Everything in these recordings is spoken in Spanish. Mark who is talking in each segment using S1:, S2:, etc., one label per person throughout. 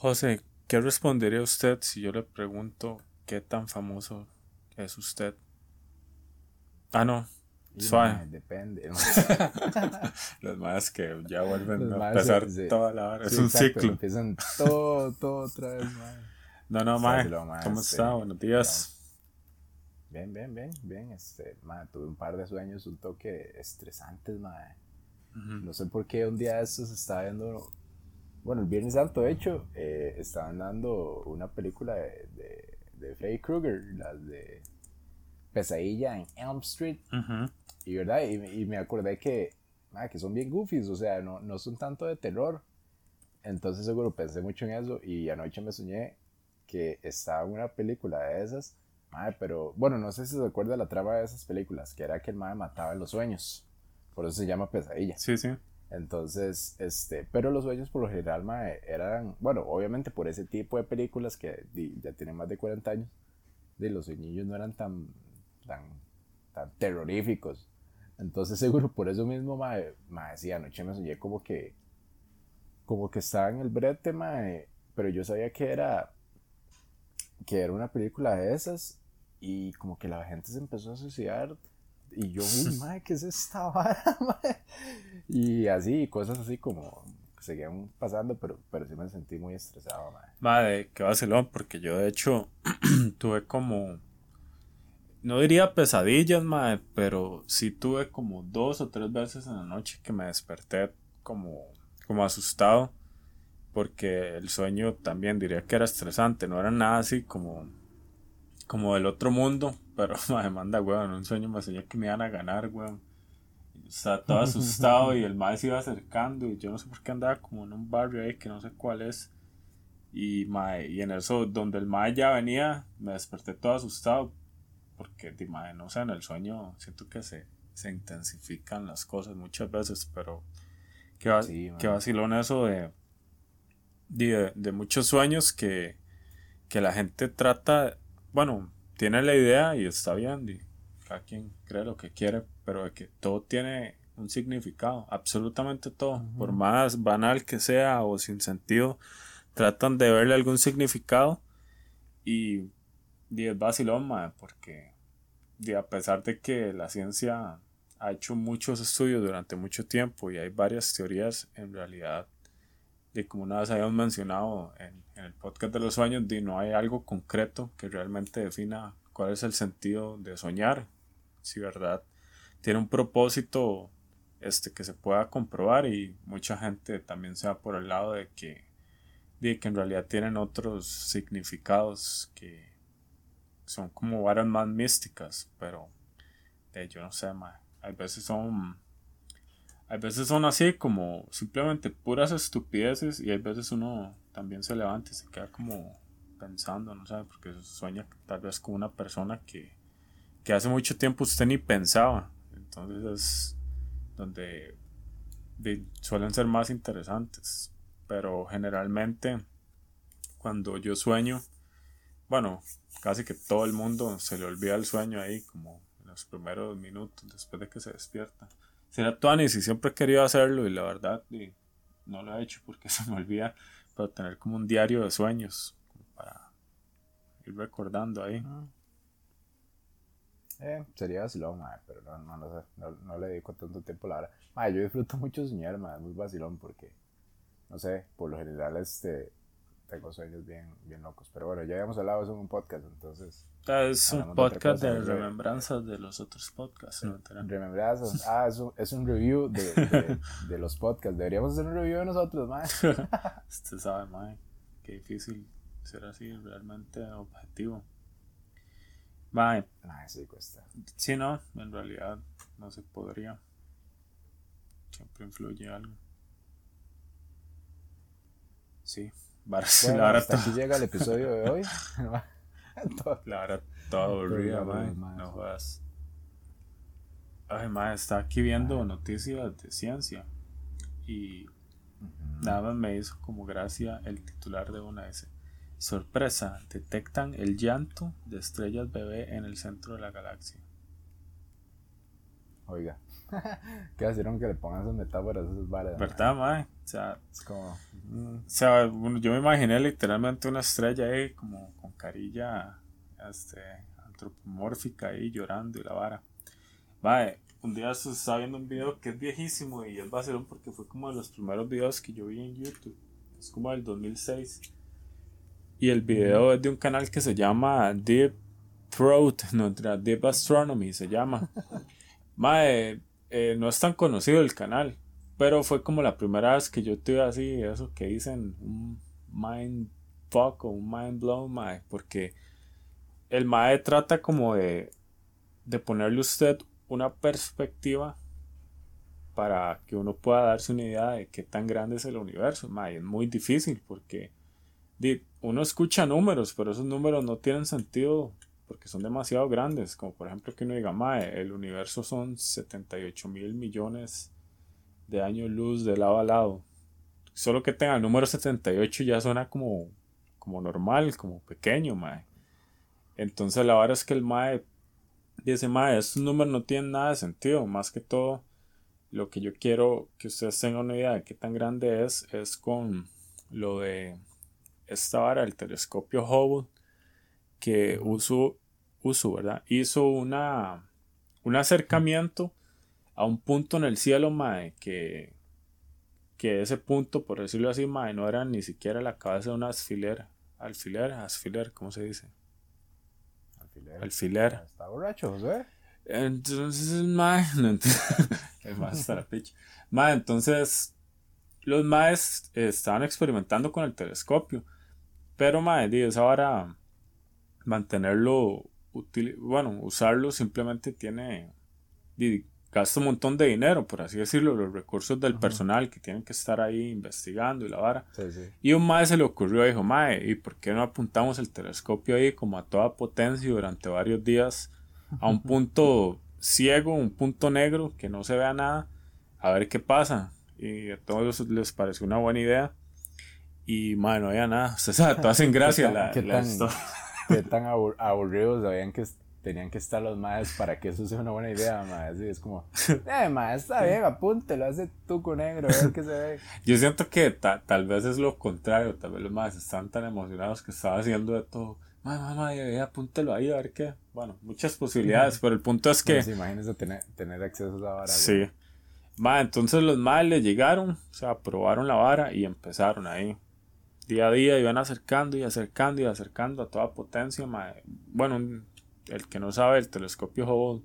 S1: José, ¿qué respondería usted si yo le pregunto qué tan famoso es usted? Ah, no. Suave. depende. Los más que ya vuelven a empezar toda la hora. es un ciclo.
S2: Empiezan todo, todo otra vez,
S1: No, no, mae. ¿Cómo este, está? Buenos días.
S2: Bien, bien, bien, bien. Este, mae, tuve un par de sueños, un toque estresantes, mae. No sé por qué un día de estos estaba viendo bueno, el Viernes Santo, de hecho, eh, estaban dando una película de, de, de Freddy Krueger, las de Pesadilla en Elm Street. Y verdad, y, me acordé que, que son bien goofies, o sea, no, no son tanto de terror. Entonces seguro pensé mucho en eso y anoche me soñé que estaba en una película de esas. Madre, pero bueno, no sé si se acuerda la trama de esas películas, que era que el madre mataba en los sueños. Por eso se llama pesadilla.
S1: Sí, sí.
S2: Entonces, este, pero los sueños por lo general eran, bueno, obviamente por ese tipo de películas que ya tienen más de 40 años, de los sueños no eran tan, tan, tan terroríficos. Entonces, seguro por eso mismo, mae, mae, sí, anoche me soñé como que, como que estaba en el brete, mae, pero yo sabía que era, que era una película de esas y como que la gente se empezó a suicidar y yo, uy, madre, ¿qué es esta vara, madre? Y así, cosas así como seguían pasando, pero, pero sí me sentí muy estresado, madre.
S1: Madre, qué vacilón, porque yo de hecho tuve como, no diría pesadillas, madre, pero sí tuve como dos o tres veces en la noche que me desperté como, como asustado, porque el sueño también diría que era estresante, no era nada así como, como del otro mundo, pero me manda, weón, un sueño me soñé que me iban a ganar, weón. Estaba todo asustado y el mae se iba acercando y yo no sé por qué andaba como en un barrio ahí que no sé cuál es. Y, mae, y en eso, donde el mae ya venía, me desperté todo asustado porque, di, mae, no sé, en el sueño siento que se, se intensifican las cosas muchas veces, pero qué, va, qué vacilón eso de, de, de muchos sueños que, que la gente trata, bueno, tiene la idea y está bien, y cada quien cree lo que quiere, pero de que todo tiene un significado, absolutamente todo, por más banal que sea o sin sentido, tratan de verle algún significado y, y es vacilón, porque a pesar de que la ciencia ha hecho muchos estudios durante mucho tiempo y hay varias teorías, en realidad, de como una vez habíamos mencionado en, en el podcast de los sueños, no hay algo concreto que realmente defina cuál es el sentido de soñar, si verdad tiene un propósito este que se pueda comprobar y mucha gente también se va por el lado de que de que en realidad tienen otros significados que son como varas más místicas, pero de yo no sé, hay veces son hay veces son así como simplemente puras estupideces y hay veces uno también se levanta y se queda como pensando, no sé, porque sueña tal vez con una persona que, que hace mucho tiempo usted ni pensaba. Entonces es donde suelen ser más interesantes. Pero generalmente cuando yo sueño, bueno, casi que todo el mundo se le olvida el sueño ahí como en los primeros minutos después de que se despierta. Será Tuanis y siempre he querido hacerlo y la verdad no lo he hecho porque se me olvida, pero tener como un diario de sueños para ir recordando ahí. Ah.
S2: Eh, sería vacilón, pero no, no, no, sé, no, le dedico tanto tiempo la hora. yo disfruto mucho soñar, es muy vacilón porque, no sé, por lo general este, tengo sueños bien, bien locos. Pero bueno, ya habíamos hablado eso en un podcast, entonces...
S1: Es un podcast de, remembranzas de los otros podcasts. ¿no?
S2: Remembranzas. Ah, es un, es un review de, de, los podcasts. Deberíamos hacer un review de nosotros, mae.
S1: Usted sabe, mae, qué difícil ser así realmente objetivo. Bye.
S2: Ah, sí cuesta.
S1: Sí, no, en realidad no se podría. Siempre influye algo. Sí,
S2: bueno, hasta aquí llega el episodio de hoy.
S1: Claro, todo aburrido, No jodas. Ay, está aquí viendo noticias de ciencia. Y nada más me hizo como gracia el titular de una S. Sorpresa, detectan el llanto de estrellas bebé en el centro de la galaxia.
S2: Oiga. ¿Qué hicieron que le pongan esas metáforas esas varas?
S1: ¿Verdad, mae? O sea, es como. Mm, o sea, yo me imaginé literalmente una estrella ahí, como con carilla este, antropomórfica ahí llorando y la vara. Mae, un día se estaba viendo un video que es viejísimo y es vacilón porque fue como de los primeros videos que yo vi en YouTube. Es como del 2006. Y el video es de un canal que se llama Deep Throat, no, Deep Astronomy se llama. Mae, eh, no es tan conocido el canal, pero fue como la primera vez que yo tuve así, eso que dicen, un mind fuck o un mind blown, mae, porque el mae trata como de, de ponerle usted una perspectiva para que uno pueda darse una idea de qué tan grande es el universo. Mae, es muy difícil porque uno escucha números, pero esos números no tienen sentido porque son demasiado grandes, como por ejemplo que uno diga, mae, el universo son 78 mil millones de años luz de lado a lado. Solo que tenga el número 78 ya suena como, como normal, como pequeño, mae. Entonces la verdad es que el mae dice, mae, estos números no tienen nada de sentido, más que todo lo que yo quiero que ustedes tengan una idea de qué tan grande es, es con lo de esta vara, el telescopio Hubble, que uso, uso ¿verdad? Hizo una, un acercamiento a un punto en el cielo, mae, que, que ese punto, por decirlo así, mae, no era ni siquiera la cabeza de una alfiler, alfiler, alfiler, ¿cómo se dice? Alfiler. Alfiler.
S2: Está borracho, José.
S1: Entonces, mae, no es más Mae, entonces, los maes estaban experimentando con el telescopio. Pero, mae, esa hora mantenerlo, bueno, usarlo simplemente tiene, gasta un montón de dinero, por así decirlo, los recursos del personal que tienen que estar ahí investigando y la vara. Y un mae se le ocurrió, dijo, mae, ¿y por qué no apuntamos el telescopio ahí como a toda potencia durante varios días a un punto ciego, un punto negro, que no se vea nada, a ver qué pasa? Y a todos les pareció una buena idea. Y, mae, no había nada. O sea, todas hacen gracia la, la
S2: qué tan aburridos sabían que tenían que estar los maes para que eso sea una buena idea, maes. es como, eh, está bien, apúntelo, hace tuco negro, a ver qué se ve.
S1: Yo siento que tal vez es lo contrario, tal vez los maes están tan emocionados que estaba haciendo de todo. Mae, mae, apúntelo ahí a ver qué. Bueno, muchas posibilidades, pero el punto es que.
S2: No, imagínense tener, tener acceso a esa vara.
S1: Sí. Ma, entonces los maes le llegaron, o sea, probaron la vara y empezaron ahí día a día iban acercando y acercando y acercando a toda potencia. Bueno, el que no sabe, el telescopio Hubble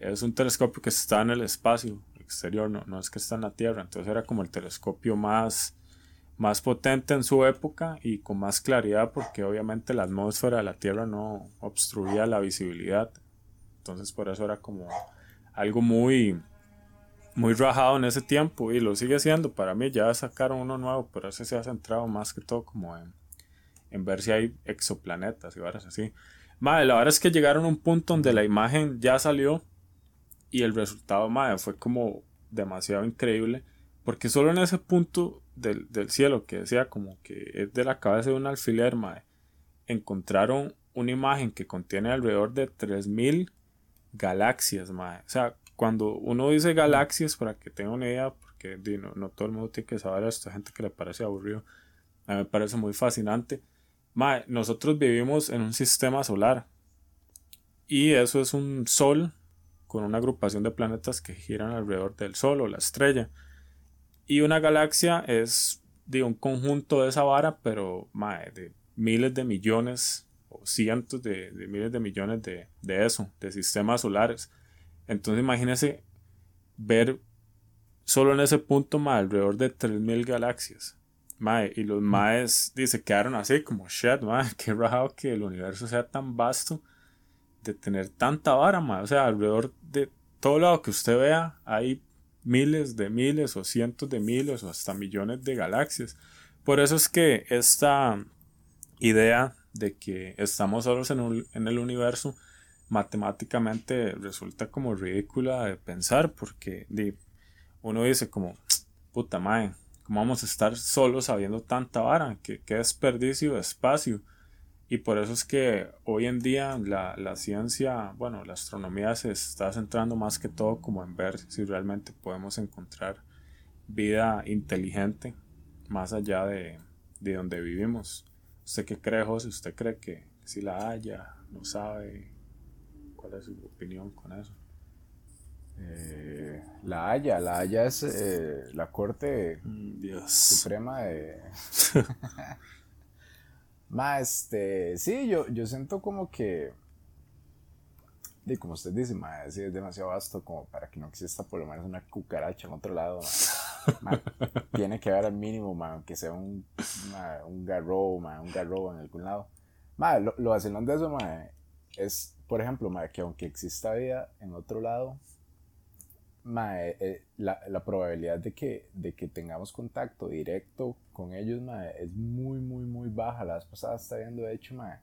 S1: es un telescopio que está en el espacio exterior, no, no es que está en la Tierra. Entonces era como el telescopio más, más potente en su época y con más claridad porque obviamente la atmósfera de la Tierra no obstruía la visibilidad. Entonces por eso era como algo muy muy rajado en ese tiempo y lo sigue siendo. Para mí ya sacaron uno nuevo, pero ese se ha centrado más que todo como en, en ver si hay exoplanetas y varas así. Madre, la verdad es que llegaron a un punto donde la imagen ya salió y el resultado, madre, fue como demasiado increíble. Porque solo en ese punto del, del cielo, que decía como que es de la cabeza de un alfiler, madre, encontraron una imagen que contiene alrededor de 3000 galaxias, madre. O sea, cuando uno dice galaxias, para que tenga una idea, porque no, todo el mundo tiene que saber esto, hay gente que le parece aburrido, a mí me parece muy fascinante. nosotros vivimos en un sistema solar y eso es un sol con una agrupación de planetas que giran alrededor del sol o la estrella. Y una galaxia es de un conjunto de esa vara, pero de miles de millones o cientos de, miles de millones de, de eso, de sistemas solares. Entonces imagínense ver solo en ese punto más alrededor de 3000 galaxias. Mae, y los maes se quedaron así como shit, mae, qué raro que el universo sea tan vasto de tener tanta vara, mae. O sea, alrededor de todo lado que usted vea hay miles de miles o cientos de miles o hasta millones de galaxias. Por eso es que esta idea de que estamos solos en, en el universo matemáticamente resulta como ridícula de pensar porque uno dice como, puta madre, ¿cómo vamos a estar solos sabiendo tanta vara? ¿Qué, qué desperdicio de espacio? Y por eso es que hoy en día la, la, ciencia, bueno, la astronomía se está centrando más que todo como en ver si realmente podemos encontrar vida inteligente más allá de, de donde vivimos. ¿Usted qué cree, José? ¿Usted cree que si la haya? ¿No sabe? ¿Cuál es su opinión con eso?
S2: Eh, la Haya, la Haya es eh, la Corte
S1: mm,
S2: Suprema de... Ma, este, sí, yo, yo siento como que, y como usted dice, ma, es demasiado vasto como para que no exista por lo menos una cucaracha en otro lado. tiene que haber al mínimo, ma, aunque sea un, un garro, un garro en algún lado. Ma, lo, lo vacilón de eso, ma, es, por ejemplo, ma, que aunque exista vida en otro lado, mae, eh, la, la, probabilidad de que, de que tengamos contacto directo con ellos mae, es muy, muy, muy baja. La vez pasada está viendo, de hecho, mae,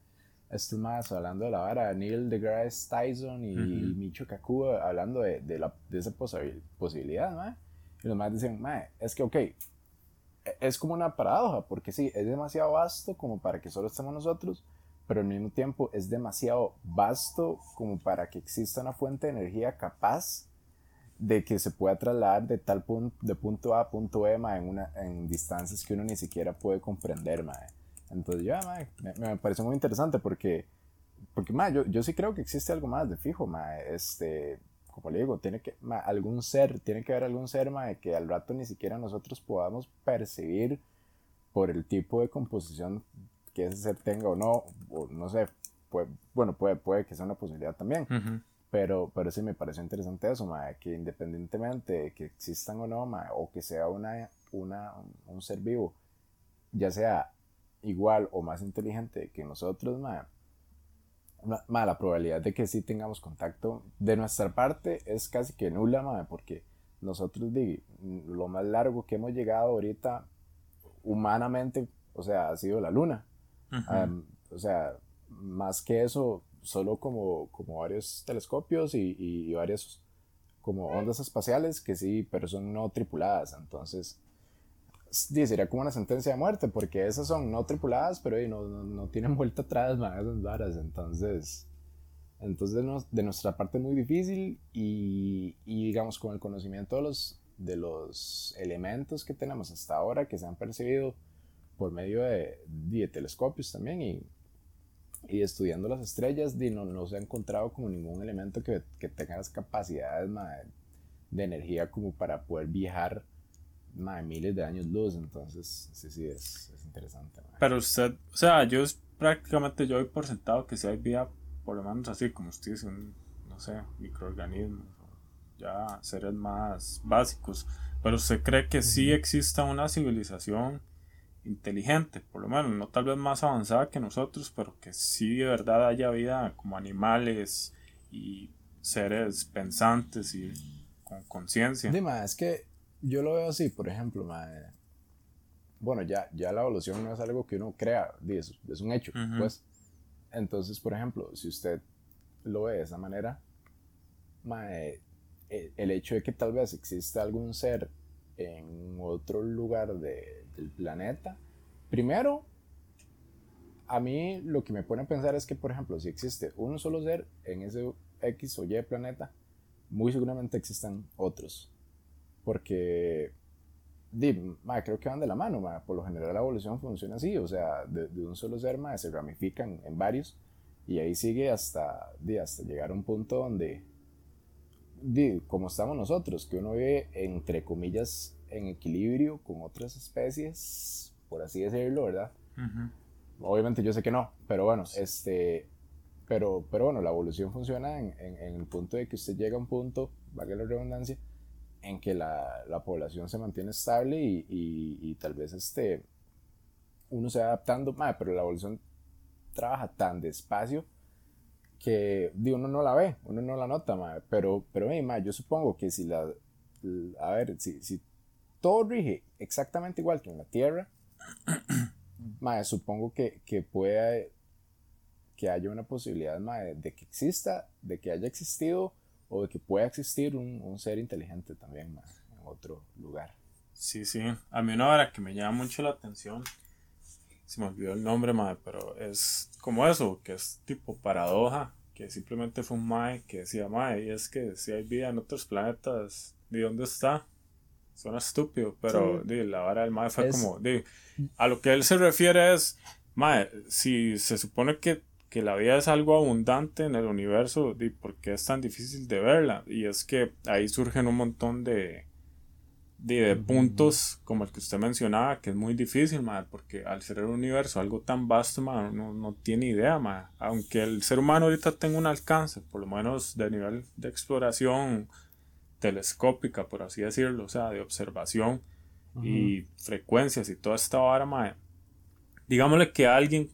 S2: estos más hablando de la vara, Neil deGrasse Tyson y, Micho Kaku hablando de, de, la, de esa posibilidad, mae. Y los más dicen, mae, es que, ok, e, es como una paradoja, porque sí, es demasiado vasto como para que solo estemos nosotros, pero al mismo tiempo es demasiado vasto como para que exista una fuente de energía capaz de que se pueda trasladar de tal punto, de punto A a punto E, en, una, en distancias que uno ni siquiera puede comprender, mae. Entonces, ya, me, me, parece muy interesante porque, porque yo, yo sí creo que existe algo más de fijo, mae. Este, como le digo, tiene que, algún ser, tiene que haber algún ser, mae, que al rato ni siquiera nosotros podamos percibir por el tipo de composición que ese ser tenga o no, o no sé, bueno, puede, puede que sea una posibilidad también. Pero, pero sí me pareció interesante eso, que independientemente de que existan o no, o que sea una, una, un ser vivo, ya sea igual o más inteligente que nosotros, ma, la probabilidad de que sí tengamos contacto de nuestra parte es casi que nula, porque nosotros, lo más largo que hemos llegado ahorita humanamente, o sea, ha sido la luna. O sea, más que eso, solo como, como varios telescopios y, y, varias como ondas espaciales que sí, pero son no tripuladas. Entonces, sí, sería como una sentencia de muerte, porque esas son no tripuladas, pero no, no, tienen vuelta atrás, más esas varas. Entonces, entonces de nuestra parte muy difícil y, y, digamos con el conocimiento de los, de los elementos que tenemos hasta ahora, que se han percibido por medio de, de telescopios también y y estudiando las estrellas no, no se ha encontrado como ningún elemento que, que tenga las capacidades de energía como para poder viajar miles de años luz. Entonces, sí, sí, es, es interesante.
S1: Pero usted, o sea, yo prácticamente yo doy por sentado que si hay vida, por lo menos así, como usted dice, un, no sé, microorganismos, ya seres más básicos. Pero usted cree que sí exista una civilización inteligente, por lo menos, no tal vez más avanzada que nosotros, pero que sí de verdad haya vida como animales y seres pensantes y con conciencia.
S2: Dime, es que yo lo veo así, por ejemplo, bueno, ya, ya la evolución no es algo que uno crea, es, es un hecho, pues. Entonces, por ejemplo, si usted lo ve de esa manera, e, el hecho de que tal vez exista algún ser en otro lugar de, del planeta. Primero, a mí lo que me pone a pensar es que, por ejemplo, si existe un solo ser en ese X o Y planeta, muy seguramente existan otros. Porque creo que van de la mano. Por lo general la evolución funciona así. O sea, de, un solo ser se ramifican en varios y ahí sigue hasta, hasta llegar a un punto donde, como estamos nosotros, que uno vive entre comillas en equilibrio con otras especies, por así decirlo, ¿verdad? Obviamente yo sé que no, pero bueno, este, pero, pero bueno, la evolución funciona en, en, el punto de que usted llega a un punto, valga la redundancia, en que la, la población se mantiene estable y, y, tal vez este, uno se va adaptando, más pero la evolución trabaja tan despacio que uno no la ve, uno no la nota, pero, pero yo supongo que si la, a ver, si, si todo rige exactamente igual que en la Tierra, supongo que, que puede que haya una posibilidad de, que exista, de que haya existido o de que pueda existir un, ser inteligente también en otro lugar.
S1: Sí, sí. A mí una hora que me llama mucho la atención se me olvidó el nombre, mae, pero es como eso, que es tipo paradoja, que simplemente fue un mae que decía, mae, y es que si hay vida en otros planetas, ¿de dónde está? Suena estúpido, pero la vara del mae fue como, a lo que él se refiere es, mae, si se supone que, que la vida es algo abundante en el universo, ¿por qué es tan difícil de verla? Y es que ahí surgen un montón de de, puntos como el que usted mencionaba, que es muy difícil, madre, porque al ser el universo algo tan vasto, madre, no, no tiene idea, madre. aunque el ser humano ahorita tenga un alcance, por lo menos de nivel de exploración telescópica, por así decirlo, o sea, de observación y frecuencias y toda esta vara, madre. digámosle que alguien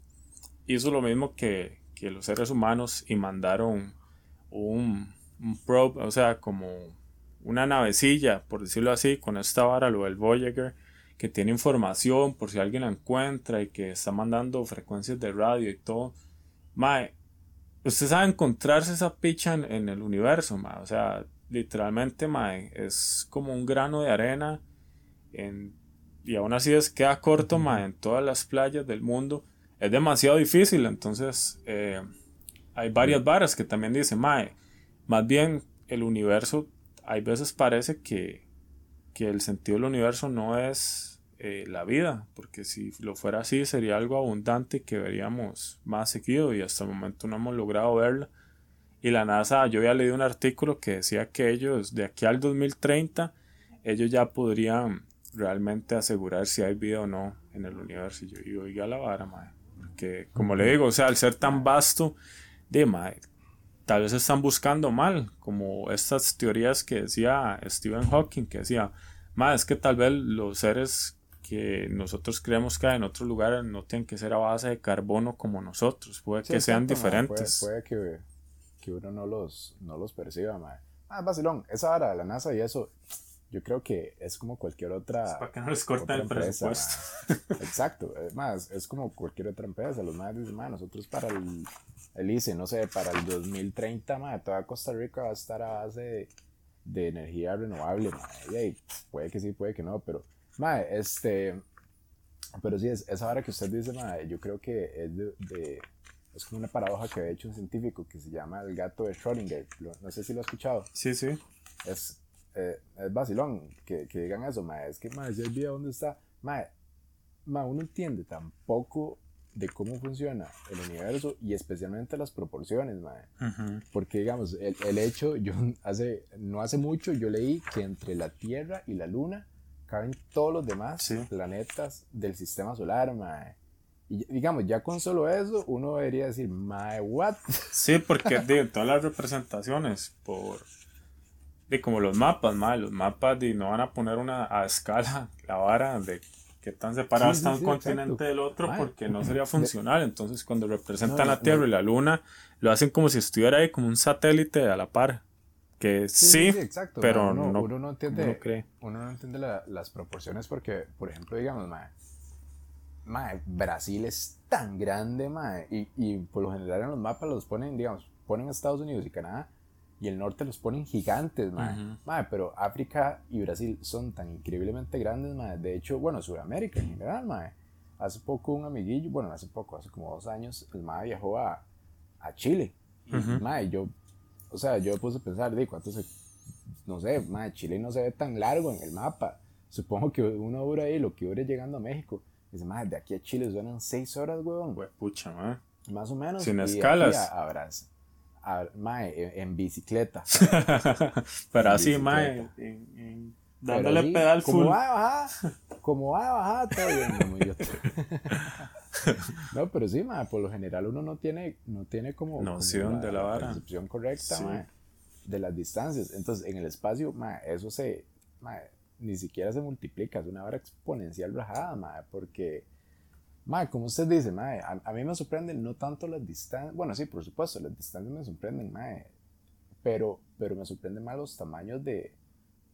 S1: hizo lo mismo que, que los seres humanos y mandaron un, un probe, o sea, como una navecilla, por decirlo así, con esta vara, lo del Voyager, que tiene información por si alguien la encuentra y que está mandando frecuencias de radio y todo. Mae, usted sabe encontrarse esa picha en, el universo, mae. O sea, literalmente, mae, es como un grano de arena en, y aún así es queda corto, mae, en todas las playas del mundo. Es demasiado difícil, entonces eh, hay varias varas que también dicen, mae, más bien el universo hay veces parece que, el sentido del universo no es eh, la vida, porque si lo fuera así sería algo abundante que veríamos más seguido y hasta el momento no hemos logrado verla. Y la NASA, yo había leído un artículo que decía que ellos, de aquí al 2030, ellos ya podrían realmente asegurar si hay vida o no en el universo. Y yo digo, oiga la vara, madre. Porque, como le digo, o sea, al ser tan vasto, de madre, tal vez están buscando mal, como estas teorías que decía Stephen Hawking, que decía, más es que tal vez los seres que nosotros creemos que hay en otros lugares no tienen que ser a base de carbono como nosotros, puede que sean diferentes.
S2: Puede, que, que, uno no los, no los perciba, madre. Ah, vacilón, esa hora de la NASA y eso, yo creo que es como cualquier otra.
S1: para que no les corten el presupuesto.
S2: Exacto, es más, es como cualquier otra empresa. Los madres dicen, nosotros para el él dice, no sé, para el 2030, madre, toda Costa Rica va a estar a base de, energía renovable, madre. puede que sí, puede que no, pero, madre, este, pero sí, es, esa hora que usted dice, madre, yo creo que es de, es como una paradoja que ha hecho un científico que se llama el gato de Schrödinger, no sé si lo ha escuchado.
S1: Sí, sí.
S2: Es, eh, es vacilón que, que, digan eso, madre, es que, madre, si el dónde está, madre, madre, uno entiende tampoco de cómo funciona el universo y especialmente las proporciones, madre. Porque, digamos, el, el, hecho, yo hace, no hace mucho yo leí que entre la Tierra y la Luna caben todos los demás planetas del sistema solar, madre. Y digamos, ya con solo eso, uno debería decir, my what?
S1: Sí, porque de todas las representaciones, por de como los mapas, madre, los mapas de no van a poner una a escala la vara de que tan separado está un continente del otro porque no sería funcional. Entonces, cuando representan la Tierra y la Luna, lo hacen como si estuviera ahí como un satélite a la par. Que sí, pero no,
S2: uno no entiende, cree. Uno no entiende las proporciones porque, por ejemplo, digamos, mae, Brasil es tan grande, mae, y, y por lo general en los mapas los ponen, digamos, ponen Estados Unidos y Canadá y el norte los ponen gigantes, madre. pero África y Brasil son tan increíblemente grandes, madre. De hecho, bueno, Sudamérica en general, madre. Hace poco un amiguillo, bueno, hace poco, hace como dos años, el madre viajó a, a Chile. Y, madre, yo, o sea, yo puse a pensar, de cuánto se, no sé, madre, Chile no se ve tan largo en el mapa. Supongo que uno dura ahí lo que dure llegando a México. Dice, madre, de aquí a Chile suenan seis horas, weón.
S1: Pues pucha, madre.
S2: Más o menos.
S1: Sin escalas.
S2: A, a, mae, en, bicicleta.
S1: Pero así, mae, dándole pedal full.
S2: Como va a bajar, como va a bajar, todo bien, no, pero sí, mae, por lo general uno no tiene, no tiene como,
S1: noción de la vara.
S2: percepción correcta, mae, de las distancias. Entonces, en el espacio, mae, eso se, mae, ni siquiera se multiplica, es una vara exponencial bajada, mae, porque Mae, como usted dice, mae, a, mí me sorprenden no tanto las distancias, bueno, sí, por supuesto, las distancias me sorprenden, mae, pero, pero me sorprenden más los tamaños de,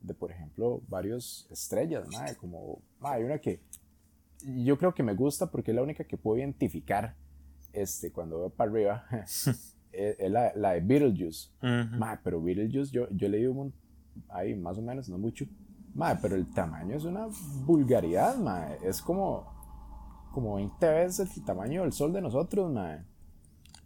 S2: de por ejemplo, varios estrellas, mae, como, mae, hay una que yo creo que me gusta porque es la única que puedo identificar, este, cuando veo para arriba, es, la, la, de Beetlejuice, mae, pero Beetlejuice yo, yo leí un, ahí más o menos, no mucho, mae, pero el tamaño es una vulgaridad, mae, es como como 20 veces el tamaño del sol de nosotros, mae.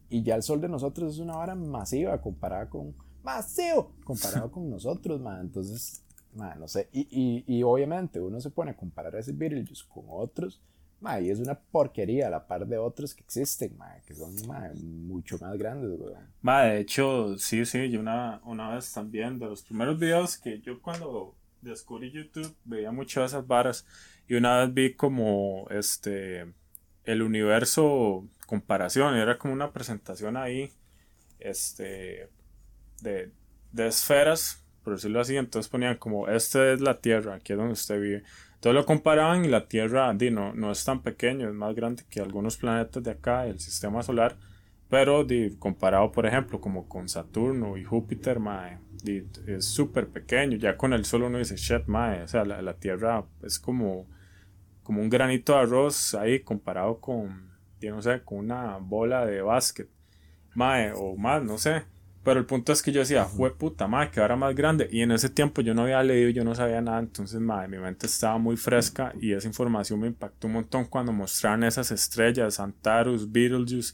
S2: Y ya el sol de nosotros es una vara masiva comparada con. ¡Masivo! Comparado con nosotros, mae. Entonces, mae, no sé. Y, y, y, obviamente uno se pone a comparar ese Beetlejuice con otros. Mae, y es una porquería a la par de otros que existen, mae, que son mae, mucho más grandes, güey.
S1: Mae, de hecho, sí, sí, yo una, una vez también, de los primeros videos que yo cuando descubrí YouTube veía muchas esas varas y una vez vi como este el universo comparación, era como una presentación ahí este de, de esferas, por decirlo así, entonces ponían como esta es la Tierra, aquí es donde usted vive. Entonces lo comparaban y la Tierra di, no, no es tan pequeño, es más grande que algunos planetas de acá del sistema solar, pero di, comparado por ejemplo como con Saturno y Júpiter, mae, es súper pequeño, ya con el Sol uno dice, shit, mae, o sea, la, la Tierra es como como un granito de arroz ahí comparado con, yo no sé, con una bola de básquet, mae, o más, no sé. Pero el punto es que yo decía, fue puta, mae, que ahora más grande. Y en ese tiempo yo no había leído, yo no sabía nada. Entonces, mae, mi mente estaba muy fresca y esa información me impactó un montón cuando mostraron esas estrellas, Antarus, Beetlejuice.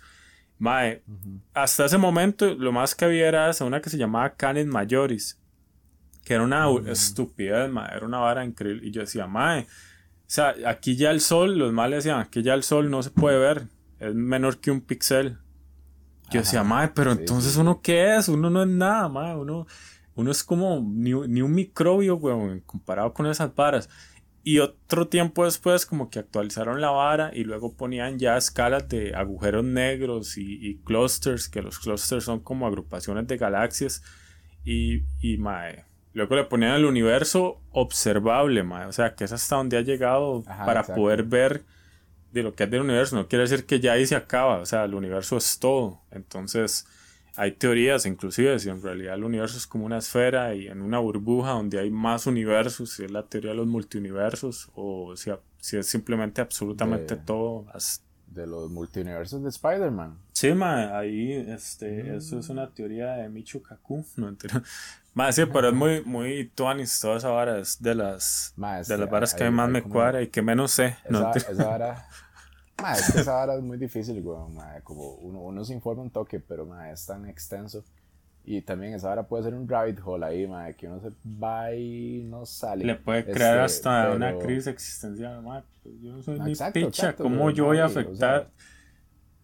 S1: Mae, hasta ese momento lo más que había era esa, una que se llamaba Canis Majoris, que era una estupidez, mae, era una vara increíble. Y yo decía, o sea, aquí ya el sol, los males decían, aquí ya el sol no se puede ver, es menor que un píxel. Yo decía, madre, pero entonces uno qué es, uno no es nada, madre, uno, uno es como ni, un microbio, weón, comparado con esas varas. Y otro tiempo después como que actualizaron la vara y luego ponían ya escalas de agujeros negros y, y clusters, que los clusters son como agrupaciones de galaxias. Y, y mae, Luego le ponían el universo observable, o sea, que es hasta donde ha llegado para poder ver de lo que es del universo. No quiere decir que ya ahí se acaba, o sea, el universo es todo. Entonces, hay teorías, inclusive, si en realidad el universo es como una esfera y en una burbuja donde hay más universos, si es la teoría de los multiuniversos, o si, si es simplemente absolutamente todo.
S2: De los multiuniversos de Spider-Man.
S1: Sí, ma, ahí, este, eso es una teoría de Michio Kaku, no entiendo. Más sí, pero es muy, muy tuanis toda esa vara, es de las, de las varas que más me cuadra y que menos sé.
S2: Esa, no, esa vara, esa vara es muy difícil, güey, como uno, uno se informa un toque, pero ma, es tan extenso. Y también esa vara puede ser un rabbit hole ahí, ma, que uno se va y no sale.
S1: Le puede crear este, hasta una crisis existencial, ma, pues yo no soy ni picha, ¿cómo yo voy a afectar?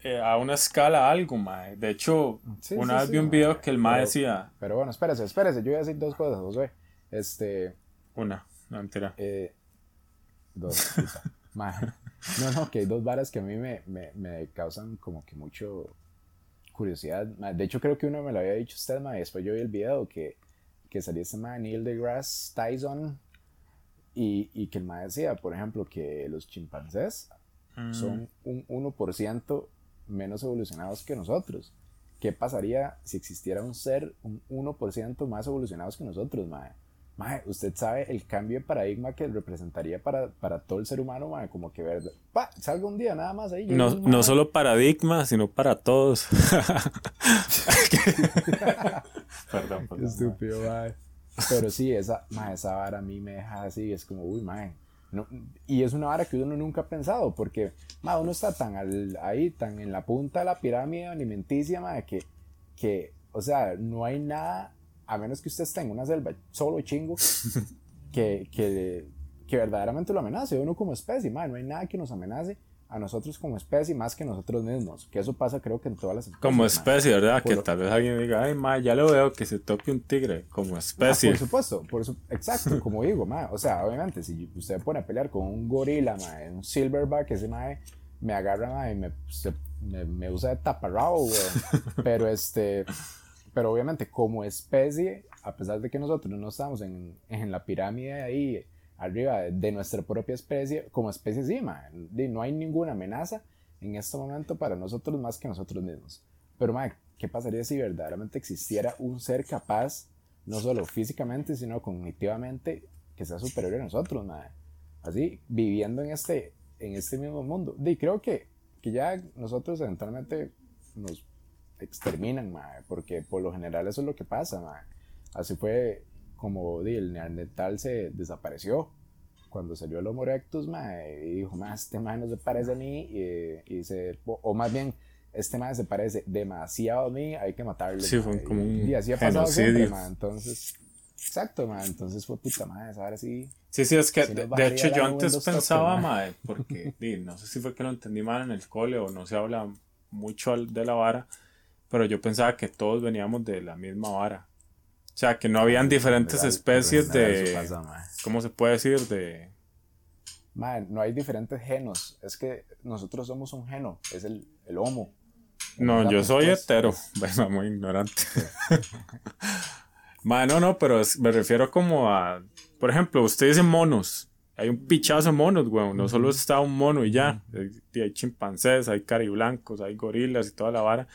S1: Eh, a una escala algo, mae. De hecho, una vez vi un video que el mae decía.
S2: Pero bueno, espérese, espérese. Yo voy a decir dos cosas, José. Este.
S1: Una, no mentira.
S2: Eh, dos, mae. No, no, que hay dos varas que a mí me, me, me causan como que mucho curiosidad. De hecho, creo que uno me lo había dicho usted, mae. Después yo vi el video que, que salía este mae Neil deGrasse Tyson. Y, y que el mae decía, por ejemplo, que los chimpancés mm. son un 1% menos evolucionados que nosotros. ¿Qué pasaría si existiera un ser un 1% más evolucionados que nosotros, mae? Mae, usted sabe el cambio de paradigma que representaría para, para todo el ser humano, mae, como que ver, pa, salga un día nada más ahí.
S1: No, no solo paradigma, sino para todos.
S2: perdón, perdón. Estúpido, mae. Pero sí, esa, mae, esa vara a mí me deja así, es como, uy, mae, y es una vara que uno nunca ha pensado, porque uno está tan ahí, tan en la punta de la pirámide alimenticia, que, que, o sea, no hay nada, a menos que usted esté en una selva solo chingo, que, que, que verdaderamente lo amenace, uno como especie, no hay nada que nos amenace a nosotros como especie más que nosotros mismos. Que eso pasa creo que en todas las
S1: especies. Como especie, ¿verdad? que tal vez alguien diga, ay, ma, ya lo veo que se toque un tigre como especie.
S2: por supuesto, por su exacto, como digo, ma. O sea, obviamente, si usted pone a pelear con un gorila, ma, un silverback, ese ma me agarra, ma, y me, me, me, usa de taparrabo. Pero este, pero obviamente como especie, a pesar de que nosotros no estamos en, en la pirámide ahí arriba de nuestra propia especie, como especie sí, no hay ninguna amenaza en este momento para nosotros más que nosotros mismos. Pero, ¿qué pasaría si verdaderamente existiera un ser capaz, no solo físicamente, sino cognitivamente, que sea superior a nosotros, Así, viviendo en este, en este mismo mundo. Y creo que, que ya nosotros eventualmente nos exterminan, porque por lo general eso es lo que pasa, Así fue como el neandertal se desapareció cuando salió el Homo erectus, mae, y dijo, más este mae no se parece a mí, y, y se, o más bien, este mae se parece demasiado a mí, hay que matarlo.
S1: Sí, fue como un
S2: y así ha pasado siempre, mae, entonces, exacto, mae, entonces fue puta madre, ahora sí.
S1: Sí, sí, es que de, de, hecho yo antes pensaba, porque di, no sé si fue que lo entendí mal en el cole o no se habla mucho de la vara, pero yo pensaba que todos veníamos de la misma vara. O sea, que no habían diferentes especies de... ¿Cómo se puede decir? De...
S2: Man, no hay diferentes genos. Es que nosotros somos un geno. Es el, el homo.
S1: No, yo soy hetero. Bueno, muy ignorante. Man, no, no, pero me refiero como a... Por ejemplo, usted dice monos. Hay un pichazo de monos, güey. No solo está un mono y ya. Hay chimpancés, hay cariblancos, hay gorilas y toda la vara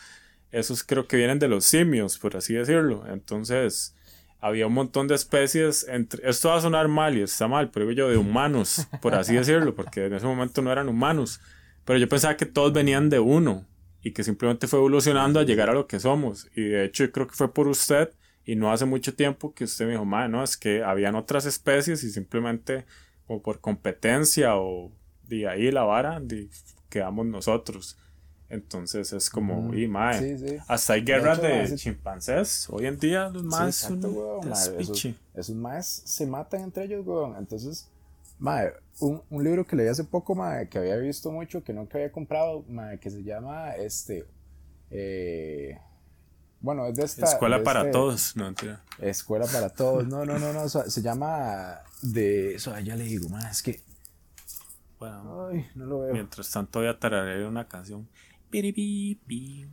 S1: esos creo que vienen de los simios, por así decirlo. Entonces, había un montón de especies entre... Esto va a sonar mal y está mal, pero digo yo, de humanos, por así decirlo, porque en ese momento no eran humanos. Pero yo pensaba que todos venían de uno y que simplemente fue evolucionando a llegar a lo que somos. Y de hecho, yo creo que fue por usted y no hace mucho tiempo que usted me dijo, madre, no, es que habían otras especies y simplemente como por competencia o de ahí la vara, de, quedamos nosotros. Entonces es como, y mae, hasta hay guerras de, chimpancés. Hoy en día los más son
S2: esos, más se matan entre ellos, weón. Entonces, mae, un, un, libro que leí hace poco, mae, que había visto mucho, que nunca había comprado, mae, que se llama este. Eh, bueno, es de esta.
S1: Escuela para
S2: este
S1: todos, no entiendo.
S2: Escuela para todos, no, no, no, no, se llama de. Eso, ya le digo, mae, es que.
S1: Bueno, Ay, no lo veo. Mientras tanto, voy a tararear una canción. Piripipi.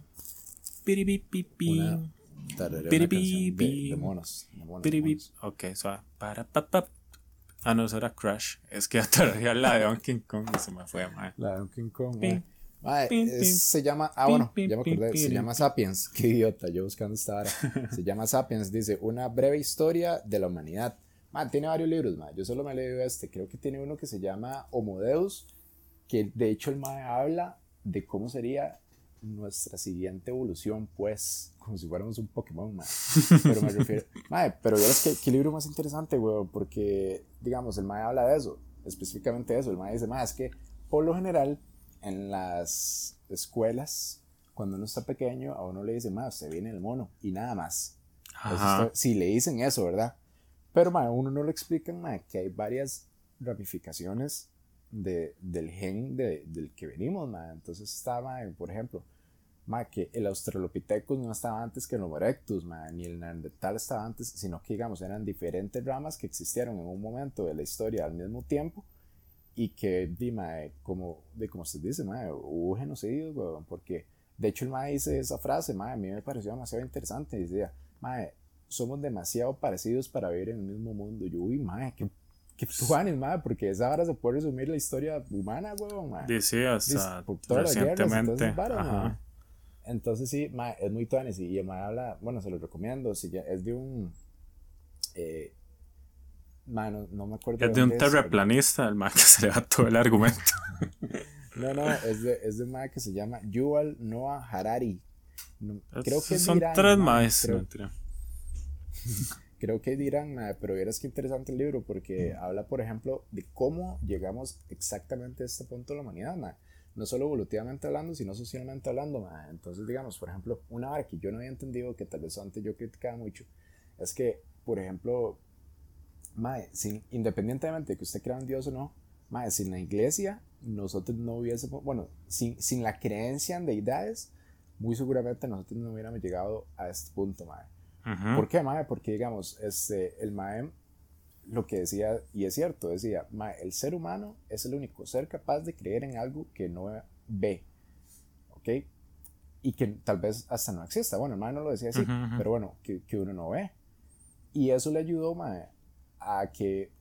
S1: Piripipi. Piripipi. De monos. Ok, suave. Para, pa, pa. Ah, no, eso era Crash. Es que atarría la de Donkey Kong y se me fue, madre.
S2: La de Donkey Kong, se llama, ah, bueno, ya me acordé, se llama Sapiens. Qué idiota, yo buscando esta hora. Se llama Sapiens, dice, una breve historia de la humanidad. Man, tiene varios libros, man. Yo solo me he leído este. Creo que tiene uno que se llama Homo Deus, que de hecho el mae habla de cómo sería nuestra siguiente evolución, pues, como si fuéramos un Pokémon, Pero me refiero, mae, pero es que qué libro más interesante, weón, porque, digamos, el mae habla de eso, específicamente de eso. El mae dice, mae, es que por lo general en las escuelas, cuando uno está pequeño, a uno le dice, mae, usted viene el mono y nada más. si le dicen eso, ¿verdad? Pero, mae, uno no le explican, mae, que hay varias ramificaciones de, del gen de, del que venimos, Entonces estaba, por ejemplo, que el Australopithecus no estaba antes que el Homo erectus, ni el Neandertal estaba antes, sino que, digamos, eran diferentes ramas que existieron en un momento de la historia al mismo tiempo y que, di, como, de, como se dice, hubo genocidios, porque de hecho el mae dice esa frase, a mí me pareció demasiado interesante, decía, somos demasiado parecidos para vivir en el mismo mundo. Yo, uy, mae, qué que tuanes, madre, porque esa hora se puede resumir la historia humana, weón, madre.
S1: Sí, hasta recientemente.
S2: entonces, entonces, sí, madre, es muy tuanes y el madre habla, bueno, se lo recomiendo, si ya, es de un, eh, no, no, me acuerdo.
S1: Es de, un terraplanista, el madre que se le da todo el argumento.
S2: no, no, es de, es de un madre que se llama Yuval Noah Harari. creo que
S1: son tres más,
S2: creo que dirán, pero verás qué interesante el libro porque habla, por ejemplo, de cómo llegamos exactamente a este punto de la humanidad, no solo evolutivamente hablando, sino socialmente hablando. Entonces, digamos, por ejemplo, una vez que yo no había entendido, que tal vez antes yo criticaba mucho, es que, por ejemplo, sin, independientemente de que usted crea un Dios o no, sin la iglesia, nosotros no hubiésemos, bueno, sin, sin la creencia en deidades, muy seguramente nosotros no hubiéramos llegado a este punto, madre. ¿Por qué, Mae? Porque, digamos, este, el Mae lo que decía, y es cierto, decía, Mae, el ser humano es el único ser capaz de creer en algo que no ve, ¿ok? Y que tal vez hasta no exista. Bueno, el Mae no lo decía así, pero bueno, que, que, uno no ve. Y eso le ayudó, Mae, a que,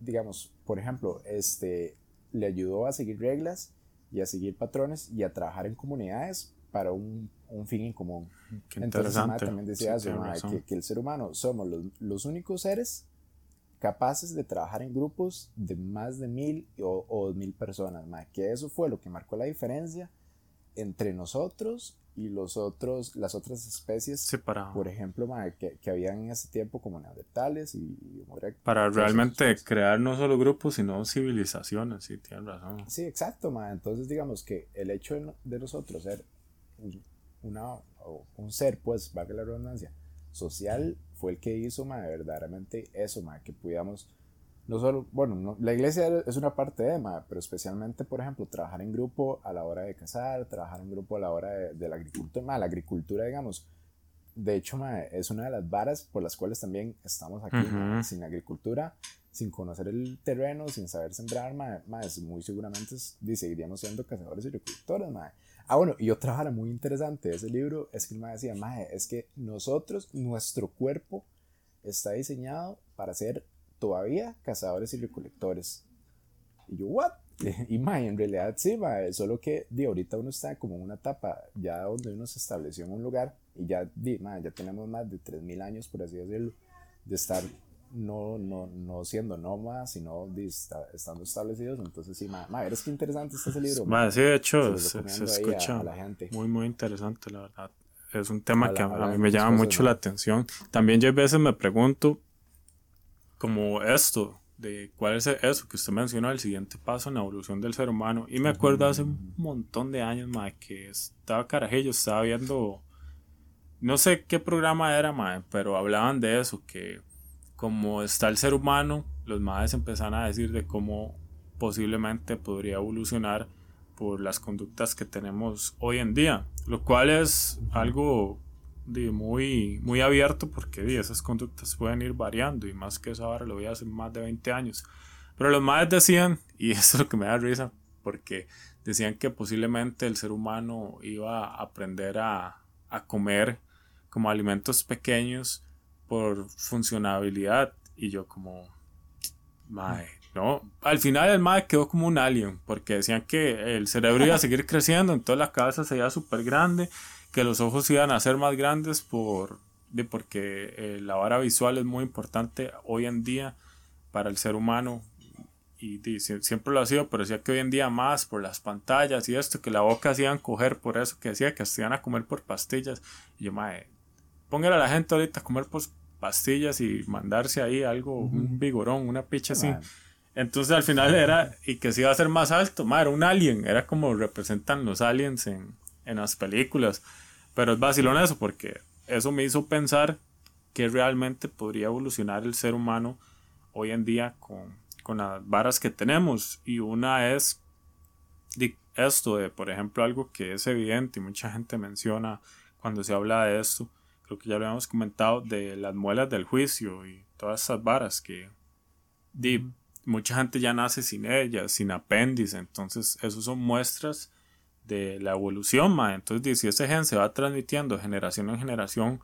S2: digamos, por ejemplo, este, le ayudó a seguir reglas y a seguir patrones y a trabajar en comunidades para un, un fin en común. Entonces, también decía eso, que, que, el ser humano somos los, los, únicos seres capaces de trabajar en grupos de más de mil o, dos mil personas, que eso fue lo que marcó la diferencia entre nosotros y los otros, las otras especies, por ejemplo, que, que habían en ese tiempo como neandertales y,
S1: Para realmente crear no solo grupos, sino civilizaciones, sí, tienes razón.
S2: Sí, exacto, ma. entonces digamos que el hecho de, nosotros ser una, un ser, pues, valga la redundancia, social, fue el que hizo, ma, verdaderamente eso, ma, que pudiéramos no solo, bueno, la iglesia es una parte de, ma, pero especialmente, por ejemplo, trabajar en grupo a la hora de cazar, trabajar en grupo a la hora de, la agricultura, ma, la agricultura, digamos, de hecho, ma, es una de las varas por las cuales también estamos aquí, sin agricultura, sin conocer el terreno, sin saber sembrar, ma, muy seguramente seguiríamos siendo cazadores y agricultores, ma. Ah, bueno, y otra vara muy interesante de ese libro es que el ma decía, ma, es que nosotros, nuestro cuerpo está diseñado para ser todavía cazadores y recolectores. Y yo, ¿what? Y ma, en realidad sí, ma, solo que de ahorita uno está como en una etapa ya donde uno se estableció en un lugar y ya, di, ma, ya tenemos más de 3.000 años, por así decirlo, de estar no, no, no siendo nómadas, sino estando establecidos. Entonces, sí, ma, ma, es que interesante está ese libro.
S1: Ma, sí, de hecho, se, escucha muy, muy interesante, la verdad. Es un tema que a, mí me llama mucho la atención. También yo a veces me pregunto como esto, de cuál es eso que usted mencionó, el siguiente paso en la evolución del ser humano. Y me acuerdo hace un montón de años, mae, que estaba carajillo, estaba viendo, no sé qué programa era, mae, pero hablaban de eso, que como está el ser humano, los maes empezaron a decir de cómo posiblemente podría evolucionar por las conductas que tenemos hoy en día, lo cual es algo muy, muy abierto porque esas conductas pueden ir variando y más que eso ahora lo voy a hace más de 20 años. Pero los más decían, y eso es lo que me da risa, porque decían que posiblemente el ser humano iba a aprender a, a comer como alimentos pequeños por funcionabilidad. Y yo como, mae, no, al final el mae quedó como un alien porque decían que el cerebro iba a seguir creciendo, entonces la cabeza sería súper grande que los ojos iban a ser más grandes por, de porque eh, la vara visual es muy importante hoy en día para el ser humano. Y, siempre lo ha sido, pero decía que hoy en día más por las pantallas y esto, que la boca hacían coger por eso, que decía que hacían a comer por pastillas. Y yo, mae, póngale a la gente ahorita a comer por pastillas y mandarse ahí algo, un vigorón, una picha así. Entonces al final era, y que se iba a ser más alto, era un alien, era como representan los aliens en, en las películas. Pero es vacilón eso, porque eso me hizo pensar que realmente podría evolucionar el ser humano hoy en día con, con las varas que tenemos. Y una es esto de, por ejemplo, algo que es evidente y mucha gente menciona cuando se habla de esto, creo que ya lo habíamos comentado, de las muelas del juicio y todas esas varas que mucha gente ya nace sin ellas, sin apéndice, entonces eso son muestras de la evolución, ma. Entonces, si ese gen se va transmitiendo generación en generación,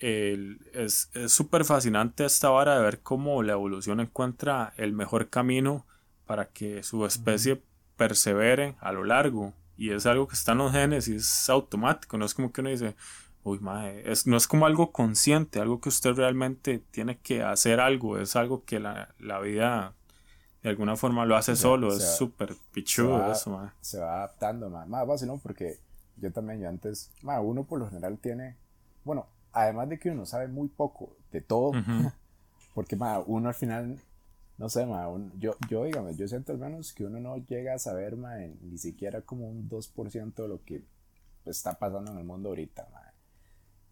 S1: es súper fascinante esta vara de ver cómo la evolución encuentra el mejor camino para que su especie persevere a lo largo. Y es algo que está en los genes y es automático, no es como que uno dice, uy, mae, es, no es como algo consciente, algo que usted realmente tiene que hacer algo, es algo que la, la vida de alguna forma lo hace solo, es súper pichudo eso, man.
S2: Se va adaptando, más Más fácil, ¿no? Porque yo también, yo antes, ma, uno por lo general tiene, bueno, además de que uno sabe muy poco de todo, porque ma, uno al final, no sé, ma, yo, yo, dígame, yo siento al menos que uno no llega a saber ma, ni siquiera como un 2% de lo que está pasando en el mundo ahorita, ma.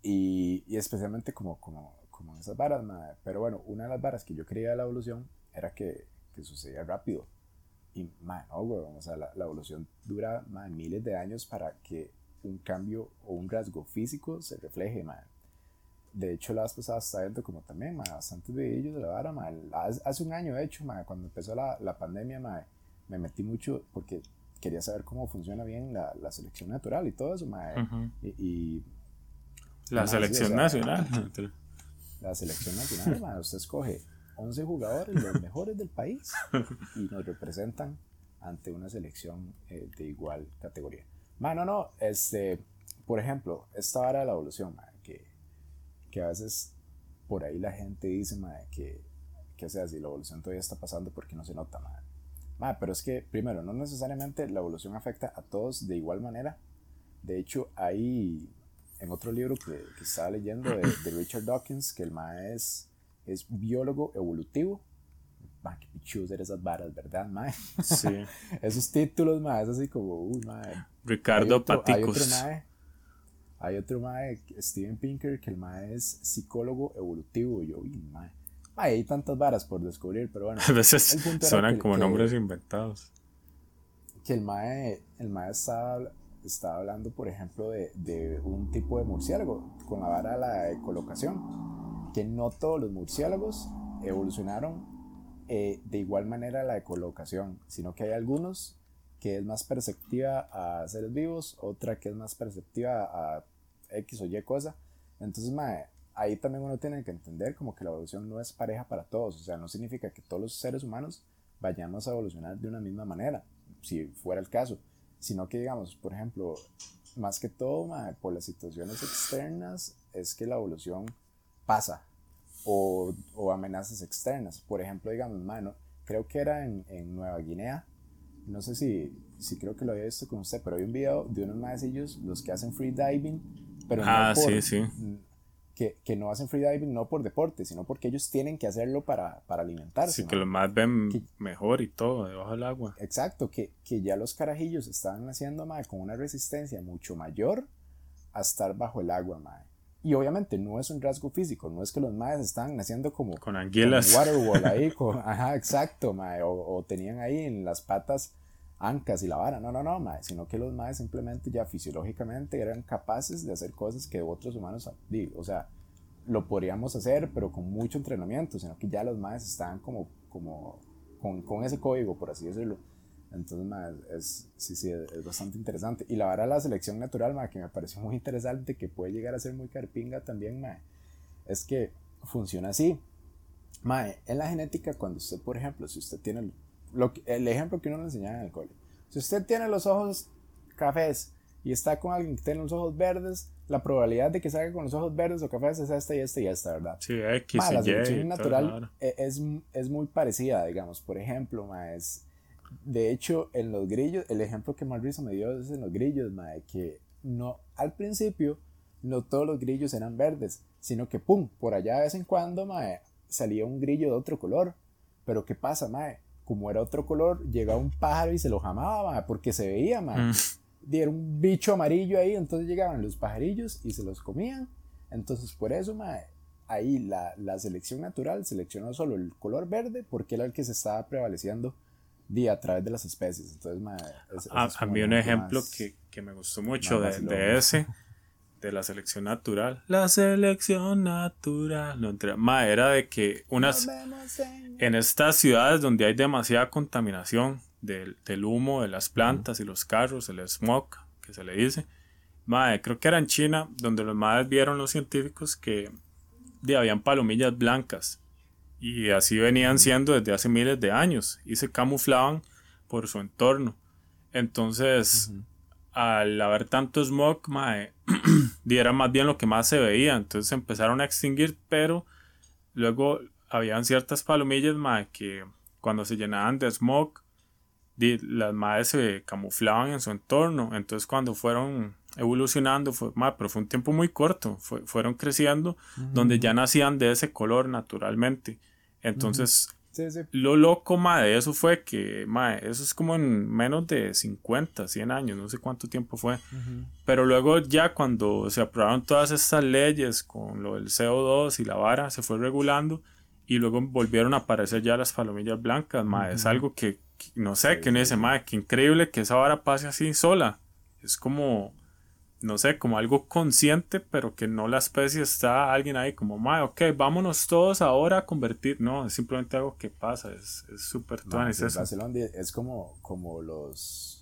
S2: Y, y especialmente como, como, como esas varas, ma. Pero bueno, una de las varas que yo creía de la evolución era que que sucedía rápido. Y, man, no, o sea, la, evolución dura, man, miles de años para que un cambio o un rasgo físico se refleje, man. De hecho, la vez pasada estaba viendo como también, man, bastantes videos de la vara, man. Hace un año, de hecho, man, cuando empezó la, la pandemia, man, me metí mucho porque quería saber cómo funciona bien la, la selección natural y todo eso, man. y,
S1: La selección nacional.
S2: La selección nacional, man, usted escoge 11 jugadores, los mejores del país, y nos representan ante una selección eh, de igual categoría. Mano, no, no, este, por ejemplo, esta vara de la evolución, que, que a veces por ahí la gente dice, que, que, o sea, si la evolución todavía está pasando, porque no se nota, madre. pero es que, primero, no necesariamente la evolución afecta a todos de igual manera, de hecho, hay en otro libro que, que estaba leyendo de, de, Richard Dawkins, que el mae es, es biólogo evolutivo. Ma, qué pichudo esas varas, ¿verdad, mae? Sí. Esos títulos, mae, es así como, uy, mae.
S1: Ricardo hay otro,
S2: Hay otro mae, hay otro mae, Steven Pinker, que el mae es psicólogo evolutivo. Y yo, uy, mae. hay tantas varas por descubrir, pero bueno.
S1: A veces suenan como nombres inventados.
S2: Que el mae, el mae estaba estaba hablando, por ejemplo, de, de, un tipo de murciélago con la vara de la ecolocación, que no todos los murciélagos evolucionaron eh, de igual manera la ecolocación, sino que hay algunos que es más perceptiva a seres vivos, otra que es más perceptiva a X o Y cosa. Entonces, ahí también uno tiene que entender como que la evolución no es pareja para todos, o sea, no significa que todos los seres humanos vayamos a evolucionar de una misma manera, si fuera el caso sino que digamos, por ejemplo, más que todo por las situaciones externas es que la evolución pasa o, o amenazas externas. Por ejemplo, digamos, mano, creo que era en, en, Nueva Guinea, no sé si, si creo que lo había visto con usted, pero hay un video de unos maecillos, los que hacen free diving, pero
S1: ah,
S2: no
S1: sí, sí
S2: que, que, no hacen freediving no por deporte, sino porque ellos tienen que hacerlo para, para alimentarse.
S1: Sí, que los más ven mejor y todo debajo del agua.
S2: Exacto, que, que ya los carajillos estaban haciendo más con una resistencia mucho mayor a estar bajo el agua, mae. Y obviamente no es un rasgo físico, no es que los maes están naciendo como
S1: con anguilas.
S2: waterwall ahí, con, ajá, exacto, mae, o, o, tenían ahí en las patas ancas y la vara, no, no, no, mae, sino que los maes simplemente ya fisiológicamente eran capaces de hacer cosas que otros humanos, o sea, lo podríamos hacer, pero con mucho entrenamiento, sino que ya los maes estaban como, como con, con ese código, por así decirlo. Entonces, mae, es, sí, sí, es, bastante interesante. Y la vara de la selección natural, mae, que me pareció muy interesante, que puede llegar a ser muy carpinga también, mae, es que funciona así. Mae, en la genética, cuando usted, por ejemplo, si usted tiene lo, el ejemplo que uno le enseñaba en el cole. Si usted tiene los ojos cafés y está con alguien que tiene los ojos verdes, la probabilidad de que salga con los ojos verdes o cafés es esta y esta y esta, ¿verdad?
S1: Sí, X
S2: la selección natural e, es, es, muy parecida, digamos. Por ejemplo, ma, es, de hecho, en los grillos, el ejemplo que más me dio es en los grillos, ma, que no, al principio no todos los grillos eran verdes, sino que, pum, por allá de vez en cuando, ma, salía un grillo de otro color. Pero ¿qué pasa, mae? Como era otro color, llegaba un pájaro y se lo jamaba, porque se veía, man. Mm. Era un bicho amarillo ahí, entonces llegaban los pajarillos y se los comían. Entonces, por eso, ahí la, la, selección natural seleccionó solo el color verde porque era el que se estaba prevaleciendo día a través de las especies. Entonces, man,
S1: a, mí un ejemplo que, que, me gustó mucho de, de ese de la selección natural. La selección natural. No, ma, era de que unas. En estas ciudades donde hay demasiada contaminación del, del humo de las plantas y los carros, el smog que se le dice. Ma, creo que era en China donde los madres vieron los científicos que de, habían palomillas blancas. Y así venían siendo desde hace miles de años. Y se camuflaban por su entorno. Entonces al haber tanto smog, mae, era más bien lo que más se veía. Entonces empezaron a extinguir, pero luego habían ciertas palomillas, mae, que cuando se llenaban de smog, las madres se camuflaban en su entorno. Entonces cuando fueron evolucionando, fue, pero fue un tiempo muy corto, fueron creciendo, donde ya nacían de ese color naturalmente. Entonces, lo loco, ma, de eso fue que, ma, eso es como en menos de 50, 100 años, no sé cuánto tiempo fue. Pero luego ya cuando se aprobaron todas estas leyes con lo del CO2 y la vara, se fue regulando y luego volvieron a aparecer ya las palomillas blancas, ma, es algo que, no sé, que uno dice, ma, que increíble que esa vara pase así sola. Es como, no sé, como algo consciente, pero que no la especie está alguien ahí como, ma, ok, vámonos todos ahora a convertir. No, es simplemente algo que pasa, es súper
S2: no, es, es como, como los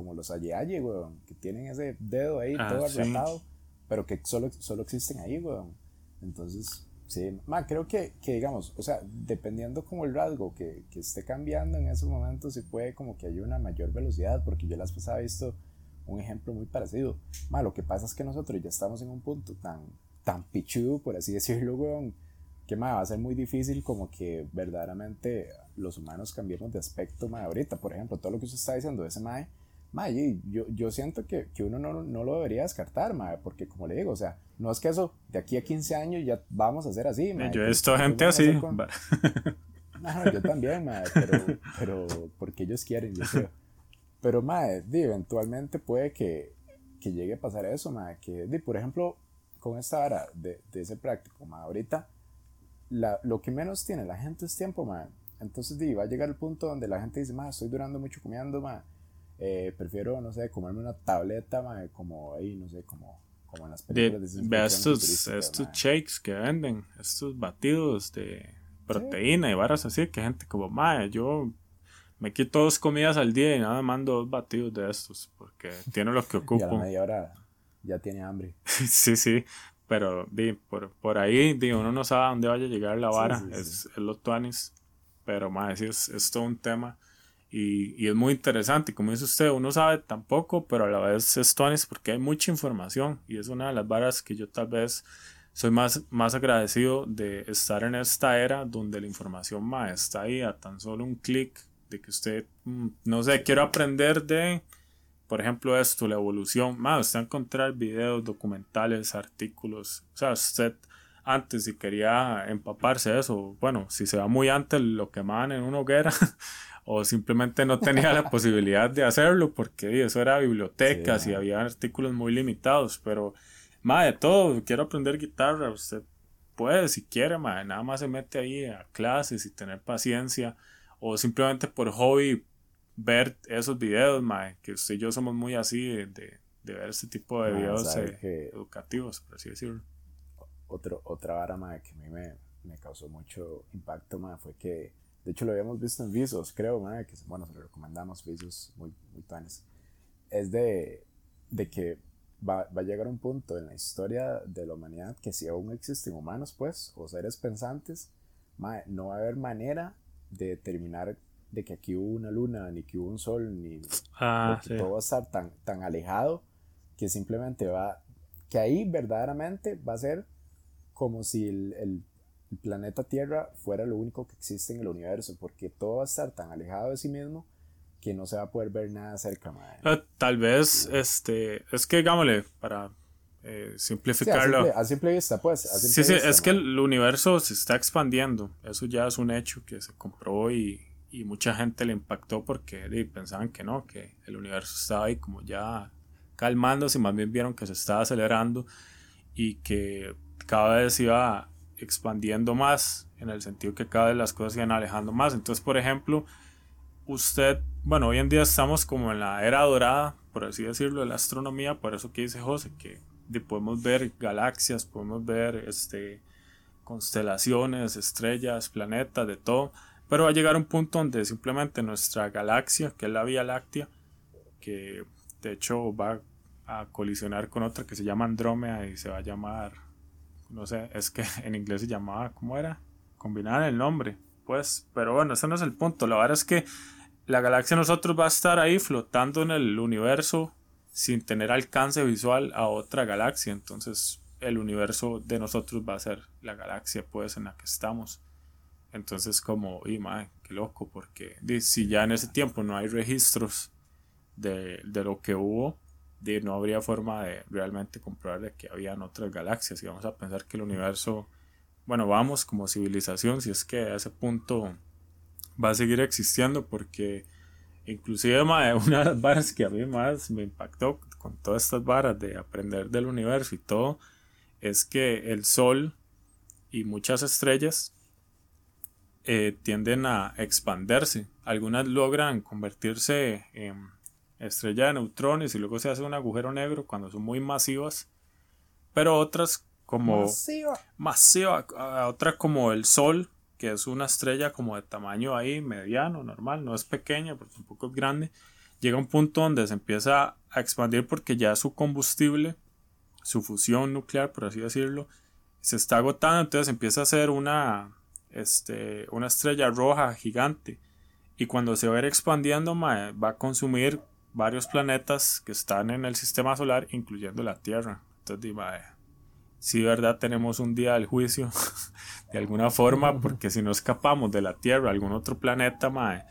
S2: como los Aye weón, que tienen ese dedo ahí ah, todo arreglado, pero que solo, solo existen ahí, weón. Entonces, sí, ma, creo que, que, digamos, o sea, dependiendo como el rasgo que, que esté cambiando en esos momentos, se puede como que haya una mayor velocidad, porque yo las pasaba visto un ejemplo muy parecido. Ma, lo que pasa es que nosotros ya estamos en un punto tan, tan pichudo, por así decirlo, weón, que ma, va a ser muy difícil como que verdaderamente los humanos cambiemos de aspecto, ma, ahorita, por ejemplo, todo lo que usted está diciendo de ese mae, yo, yo siento que, que uno no, no, lo debería descartar, mae, porque como le digo, o sea, no es que eso de aquí a 15 años ya vamos a hacer así.
S1: Mae, yo he visto gente así.
S2: No, yo también, mae, pero, pero porque ellos quieren, yo creo. Pero, mae, eventualmente puede que, que llegue a pasar eso, mae, que, por ejemplo, con esta vara de, de ese práctico, mae, ahorita la, lo que menos tiene la gente es tiempo, mae. Entonces, di, va a llegar el punto donde la gente dice, mae, estoy durando mucho comiendo, mae. Eh, prefiero, no sé, comerme una tableta, mae, como ahí, no sé, como, como en las películas
S1: de, Ve estos, estos shakes que venden, estos batidos de proteína y varas así, que gente como, mae, yo me quito dos comidas al día y nada mando dos batidos de estos, porque tiene lo que ocupo. y a
S2: la media hora ya tiene hambre.
S1: sí, sí, pero di, por, por ahí di, uno no sabe a dónde vaya a llegar la vara, es, es, los tuanis, pero sí, es, es todo un tema. Y, y, es muy interesante, como dice usted, uno sabe tampoco, pero a la vez es tuanis porque hay mucha información y es una de las varas que yo tal vez soy más, más agradecido de estar en esta era donde la información más está ahí a tan solo un clic de que usted, mm, no sé, quiero aprender de, por ejemplo, esto, la evolución. Más, usted encontrar videos, documentales, artículos. O sea, usted antes, si quería empaparse de eso, bueno, si se va muy antes, lo quemaban en una hoguera. o simplemente no tenía la posibilidad de hacerlo porque eso era bibliotecas y había artículos muy limitados, pero más de todo, quiero aprender guitarra, usted puede si quiere, nada más se mete ahí a clases y tener paciencia o simplemente por hobby ver esos videos, que usted y yo somos muy así de, ver ese tipo de videos eh, educativos, por así decirlo.
S2: Otro, otra vara, que a mí me, causó mucho impacto, fue que, de hecho lo habíamos visto en Visos, creo, que bueno, se lo recomendamos, Visos muy, muy Es de, de que va, va, a llegar un punto en la historia de la humanidad que si aún existen humanos, pues, o seres pensantes, no va a haber manera de determinar de que aquí hubo una luna, ni que hubo un sol, ni ah, todo va a estar tan, tan alejado que simplemente va, que ahí verdaderamente va a ser como si el, el, planeta Tierra fuera lo único que existe en el universo, porque todo va a estar tan alejado de sí mismo que no se va a poder ver nada cerca.
S1: Ah, tal vez, este, es que digámosle, para eh, simplificarlo.
S2: a, simple, vista, pues.
S1: sí, sí, es que el universo se está expandiendo. Eso ya es un hecho que se comprobó y, y mucha gente le impactó porque pensaban que no, que el universo estaba ahí como ya calmándose, más bien vieron que se estaba acelerando y que cada vez iba expandiendo más, en el sentido que cada vez las cosas iban alejando más. Entonces, por ejemplo, usted, bueno, hoy en día estamos como en la era dorada, por así decirlo, de la astronomía, por eso que dice José, que podemos ver galaxias, podemos ver este, constelaciones, estrellas, planetas, de todo. Pero va a llegar un punto donde simplemente nuestra galaxia, que es la Vía Láctea, que de hecho va a colisionar con otra que se llama Andrómeda y se va a llamar, no sé, es que en inglés se llamaba, ¿cómo era? Combinar el nombre, pues, pero bueno, ese no es el punto. La verdad es que la galaxia nosotros va a estar ahí flotando en el universo sin tener alcance visual a otra galaxia. Entonces el universo de nosotros va a ser la galaxia pues en la que estamos. Entonces como, y madre, qué loco, porque si ya en ese tiempo no hay registros de, lo que hubo, de, no habría forma de realmente comprobar de que habían otras galaxias. Y vamos a pensar que el universo, bueno, vamos como civilización, si es que a ese punto va a seguir existiendo, porque Inclusive, una de las varas que a mí más me impactó con todas estas varas de aprender del universo y todo, es que el Sol y muchas estrellas eh, tienden a expandirse. Algunas logran convertirse en estrella de neutrones y luego se hace un agujero negro cuando son muy masivas. Pero otras como... Masiva. Masiva. Otra como el Sol que es una estrella como de tamaño ahí mediano, normal, no es pequeña, pero tampoco es grande, llega a un punto donde se empieza a expandir porque ya su combustible, su fusión nuclear, por así decirlo, se está agotando, entonces empieza a ser una, este, una estrella roja gigante. Y cuando se va a ir expandiendo, va a consumir varios planetas que están en el sistema solar, incluyendo la Tierra. Entonces, si verdad tenemos un día del juicio de alguna forma, porque si no escapamos de la Tierra a algún otro planeta, mae,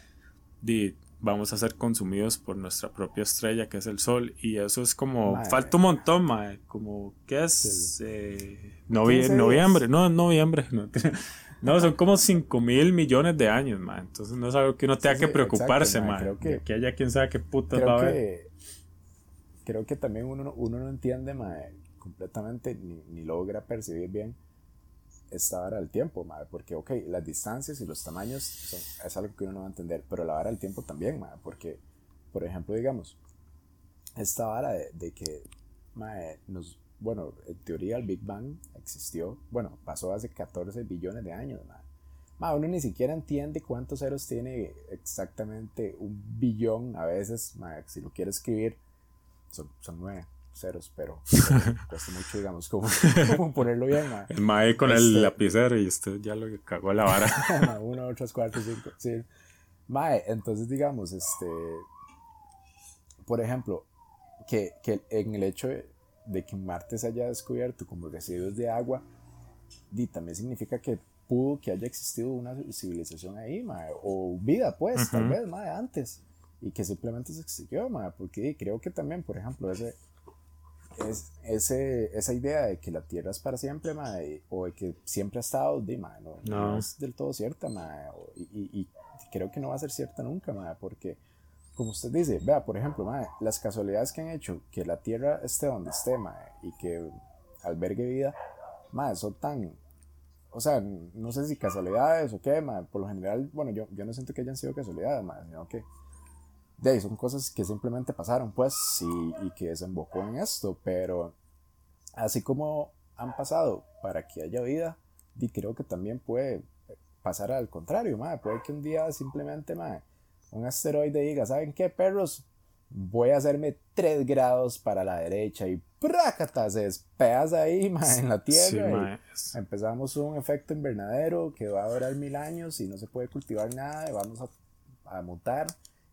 S1: vamos a ser consumidos por nuestra propia estrella que es el sol y eso es como falta un montón mae, como qué es eh, noviembre no noviembre no, son como 5 mil millones de años mae. entonces no es algo que uno tenga que preocuparse mae, que, que, haya quien sabe qué putas va a haber.
S2: creo que también uno, uno no entiende mae, completamente ni, ni logra percibir bien esta vara del tiempo, madre, porque, ok, las distancias y los tamaños son, es algo que uno no va a entender, pero la vara del tiempo también, madre, porque, por ejemplo, digamos, esta vara de, de que, madre, nos, bueno, en teoría el Big Bang existió, bueno, pasó hace 14 billones de años, madre. madre uno ni siquiera entiende cuántos ceros tiene exactamente un billón a veces, madre, si lo quiere escribir, son, son nueve ceros, pero, cuesta mucho, digamos, como, ponerlo bien. Ma.
S1: El mae con el este, lapicero y usted ya lo cagó la vara.
S2: Uno, dos, tres, cuatro, cinco, sí. Mae, entonces, digamos, este, por ejemplo, que, que en el hecho de, que Marte se haya descubierto como residuos de agua, di, también significa que pudo que haya existido una civilización ahí, mae, o vida, pues, tal vez, mae, antes, y que simplemente se extinguió, porque creo que también, por ejemplo, ese es, ese, esa idea de que la Tierra es para siempre, o de que siempre ha estado, de, no, es del todo cierta, y, creo que no va a ser cierta nunca, porque, como usted dice, vea, por ejemplo, las casualidades que han hecho que la Tierra esté donde esté, y que albergue vida, son tan, o sea, no sé si casualidades o qué, por lo general, bueno, yo, yo no siento que hayan sido casualidades, sino que de ahí son cosas que simplemente pasaron, pues, y, y, que desembocó en esto, pero así como han pasado para que haya vida, y creo que también puede pasar al contrario, madre. puede que un día simplemente, madre, un asteroide diga, ¿saben qué, perros? Voy a hacerme 3 grados para la derecha y ¡prácata! Se despedaza ahí, madre, en la Tierra. empezamos un efecto invernadero que va a durar mil años y no se puede cultivar nada y vamos a, a mutar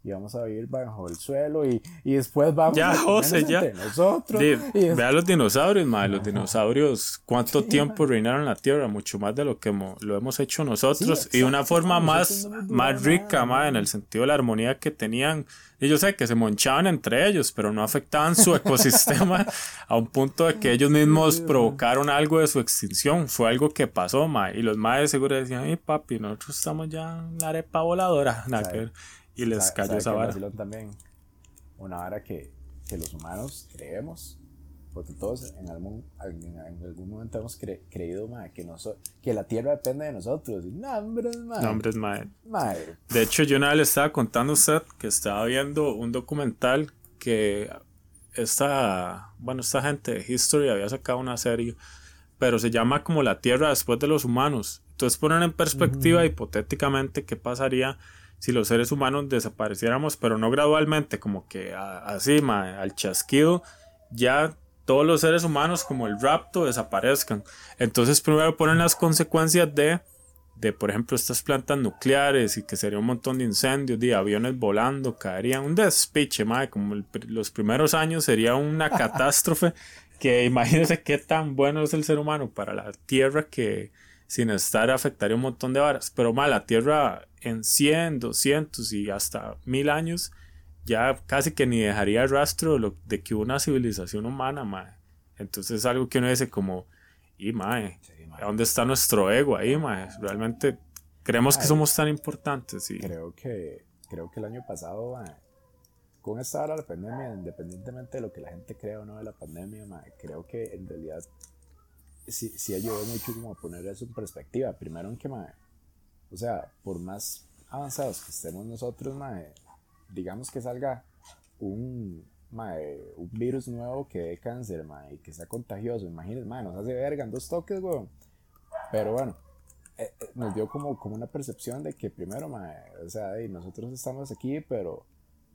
S2: y vamos a vivir bajo el suelo y, y después vamos
S1: ya,
S2: a
S1: José, ya.
S2: nosotros.
S1: Vea los dinosaurios, madre, los dinosaurios, cuánto tiempo reinaron la Tierra, mucho más de lo que lo hemos hecho nosotros y una forma más, más rica, madre, en el sentido de la armonía que tenían. Y yo sé que se monchaban entre ellos, pero no afectaban su ecosistema a un punto de que ellos mismos provocaron algo de su extinción. Fue algo que pasó, madre. Y los madres seguro decían, ay papi, nosotros estamos ya en la arepa voladora. Y les cayó esa vara.
S2: también una vara que, que, los humanos creemos, porque todos en algún, en, algún momento hemos creído que, no que la tierra depende de nosotros. Nombres,
S1: Nombres, De hecho, yo una vez le estaba contando a usted que estaba viendo un documental que esta, bueno, esta gente de History había sacado una serie, pero se llama como la tierra después de los humanos. Entonces ponen en perspectiva hipotéticamente qué pasaría si los seres humanos desapareciéramos, pero no gradualmente, como que así, al chasquido, ya todos los seres humanos como el rapto desaparezcan. Entonces primero ponen las consecuencias de, de por ejemplo, estas plantas nucleares y que sería un montón de incendios, de aviones volando, caerían un despiche, madre, como los primeros años sería una catástrofe que imagínense qué tan bueno es el ser humano para la Tierra que sin estar afectaría un montón de varas. Pero mal, la Tierra en 100, 200 y hasta 1000 años ya casi que ni dejaría rastro de, que hubo una civilización humana, mae. Entonces es algo que uno dice como, y mae, ¿dónde está nuestro ego ahí, mae? Realmente creemos que somos tan importantes. Y...
S2: Creo que, creo que el año pasado, con esta hora la pandemia, independientemente de lo que la gente crea o no de la pandemia, creo que en realidad sí, sí ayudó mucho como a poner eso en perspectiva. Primero en que, o sea, por más avanzados que estemos nosotros, digamos que salga un, un virus nuevo que dé cáncer, y que sea contagioso, imagínense, nos hace verga en dos toques, weón. Pero bueno, eh, eh, nos dio como, como una percepción de que primero, o sea, nosotros estamos aquí, pero,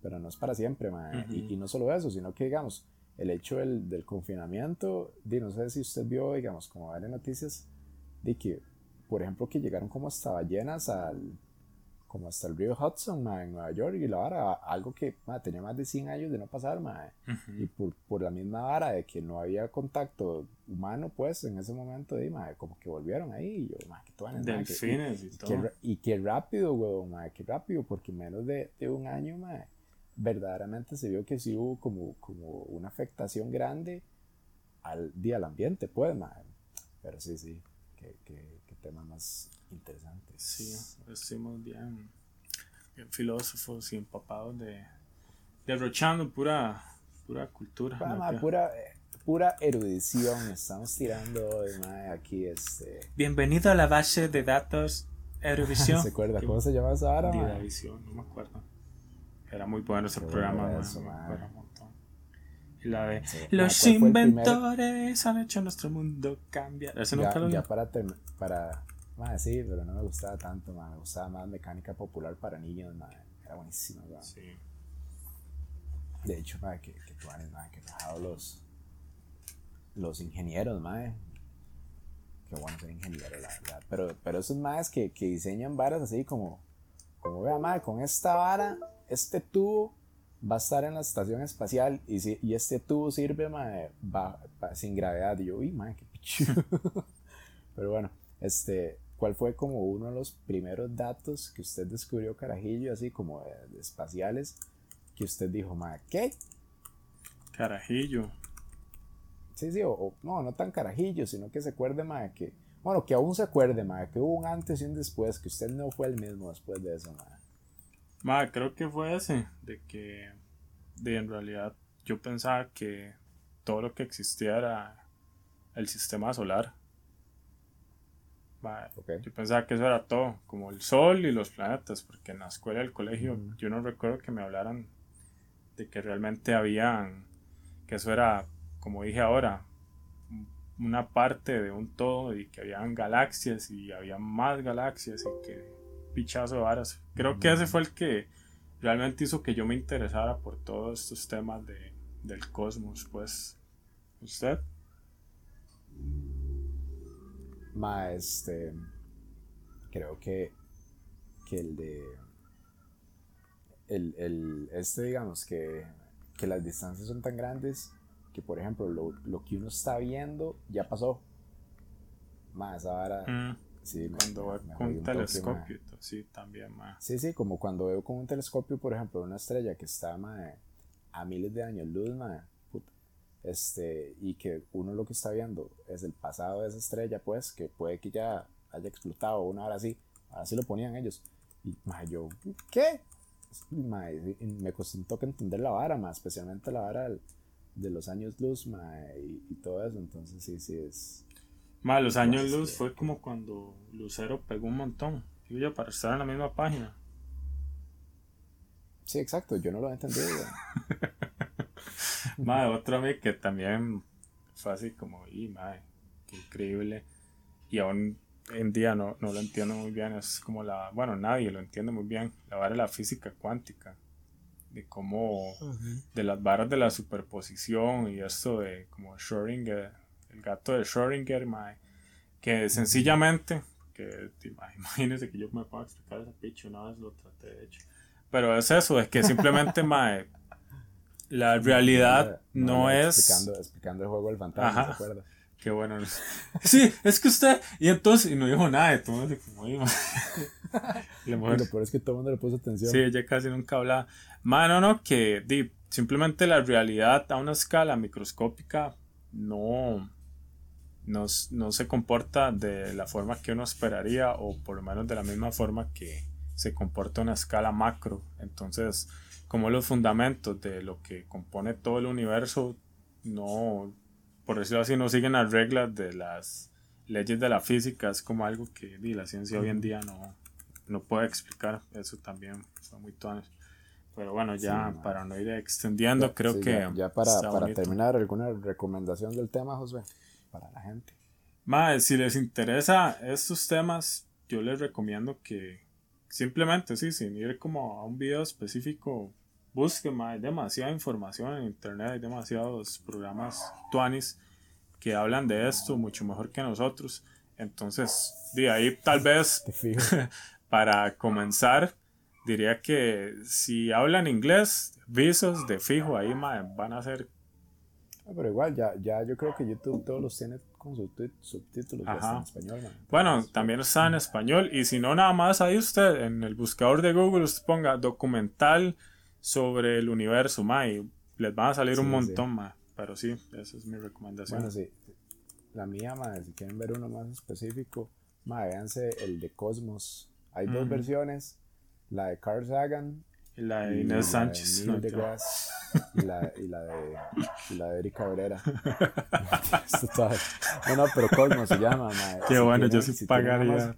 S2: pero no es para siempre, y, y, no solo eso, sino que, digamos, el hecho del, del confinamiento, di, no sé si usted vio, digamos, como varias noticias, de que, por ejemplo, que llegaron como hasta ballenas al, como hasta el río Hudson, ma, en Nueva York, y la vara, algo que ma, tenía más de 100 años de no pasar, ma, y por, por, la misma vara de que no había contacto humano, pues, en ese momento, ma, como que volvieron ahí, y yo, ma, que todas Delfines y, y, todo. y qué rápido, weón, ma, qué rápido, porque menos de, de un año, ma, verdaderamente se vio que sí hubo como, como una afectación grande al día al ambiente, pues, ma, pero sí, sí, que tema más interesante.
S1: Sí, estuvimos bien, bien filósofos y empapados de derrochando pura, pura cultura.
S2: pura, pura erudición estamos tirando hoy, aquí. Este...
S1: Bienvenido a la base de datos Erudición.
S2: ¿Se acuerda cómo se llama esa ahora?
S1: no me acuerdo. Era muy bueno ese programa. Y la de Los inventores han hecho nuestro mundo cambiar.
S2: Ese ya, ya para, para sí, pero no me gustaba tanto, me gustaba más mecánica popular para niños, era buenísima, Sí. De hecho, que, que tú que dejado los, los ingenieros, madre. Qué bueno ser ingeniero, la verdad. Pero, pero esos más que, que diseñan varas así como, como vea, madre, con esta vara, este tubo va a estar en la estación espacial y, si, y este tubo sirve, madre, va, sin gravedad. Y yo, uy, madre, qué pichu. pero bueno, este, ¿Cuál fue como uno de los primeros datos que usted descubrió, carajillo, así como de, espaciales, que usted dijo, ma, ¿qué?
S1: Carajillo.
S2: Sí, sí, o, no, no tan carajillo, sino que se acuerde, ma, que, bueno, que aún se acuerde, ma, que hubo un antes y un después, que usted no fue el mismo después de eso, ma.
S1: Ma, creo que fue ese, de que, de en realidad, yo pensaba que todo lo que existía era el sistema solar. Yo pensaba que eso era todo, como el sol y los planetas, porque en la escuela del colegio yo no recuerdo que me hablaran de que realmente habían, que eso era, como dije ahora, una parte de un todo y que habían galaxias y había más galaxias y que pichazo de varas. Creo que ese fue el que realmente hizo que yo me interesara por todos estos temas de, del cosmos, pues. ¿Usted?
S2: Ma, este, creo que, que el de, el, el, este digamos que, que las distancias son tan grandes que por ejemplo lo, lo que uno está viendo ya pasó. Más ahora...
S1: Mm, sí, cuando con un telescopio, sí, también más.
S2: Sí, sí, como cuando veo con un telescopio, por ejemplo, una estrella que está a miles de años luz, ma, este, y que uno lo que está viendo es el pasado de esa estrella, pues, que puede que ya haya explotado una hora así, así lo ponían ellos. Y yo, ¿qué? me costó un toque entender la vara, especialmente la vara de los años luz y, todo eso, entonces sí, sí es...
S1: Más los años luz fue como cuando Lucero pegó un montón, yo para estar en la misma página.
S2: Sí, exacto, yo no lo he entendido.
S1: madre, otro a mí que también fue así como, y madre, qué increíble. Y aún en día no, no, lo entiendo muy bien. Es como la, bueno, nadie lo entiende muy bien. La vara de la física cuántica. De cómo, de las varas de la superposición y esto de como Schrödinger, el gato de Schrödinger, madre, que sencillamente, que imagínense que yo me puedo explicar ese picho, una vez lo traté de hecho. Pero es eso, es que simplemente, mae, la realidad no, es.
S2: Explicando, explicando, el juego del fantasma, ¿se acuerda?
S1: Qué bueno. Sí, es que usted. Y entonces, y no dijo nada de todo. Como,
S2: Lo peor es que todo el mundo le puso atención.
S1: Sí, ella casi nunca hablaba. Mano, no, que di, simplemente la realidad a una escala microscópica no, no, no se comporta de la forma que uno esperaría, o por lo menos de la misma forma que se comporta una escala macro. Entonces, como los fundamentos de lo que compone todo el universo no, por decirlo así, no siguen las reglas de las leyes de la física, es como algo que la ciencia hoy en día no, no puede explicar, eso también son muy tonos. Pero bueno, ya para no ir extendiendo, creo que...
S2: Ya, para, para terminar, ¿alguna recomendación del tema, José? Para la gente.
S1: Si les interesa estos temas, yo les recomiendo que simplemente, sí, sin ir como a un video específico, busque hay demasiada información en internet, hay demasiados programas tuanis que hablan de esto mucho mejor que nosotros. Entonces, de ahí tal vez para comenzar, diría que si hablan inglés, visos de fijo ahí mae, van a ser.
S2: Pero igual, ya, ya yo creo que YouTube todos los tiene con subtítulos en español.
S1: Bueno, también está en español. Y si no, nada más ahí usted en el buscador de Google usted ponga documental sobre el universo, mae, y les van a salir un montón, más Pero sí, esa es mi recomendación.
S2: Bueno, sí. La mía, mae, si quieren ver uno más específico, mae, véanse el de Cosmos. Hay dos versiones la de Carl Sagan
S1: y la de Inés Sánchez.
S2: y, la, y, la de, y la de Erika Cabrera. no, no, pero Cosmo se llama.
S1: Qué bueno, yo sí pagaría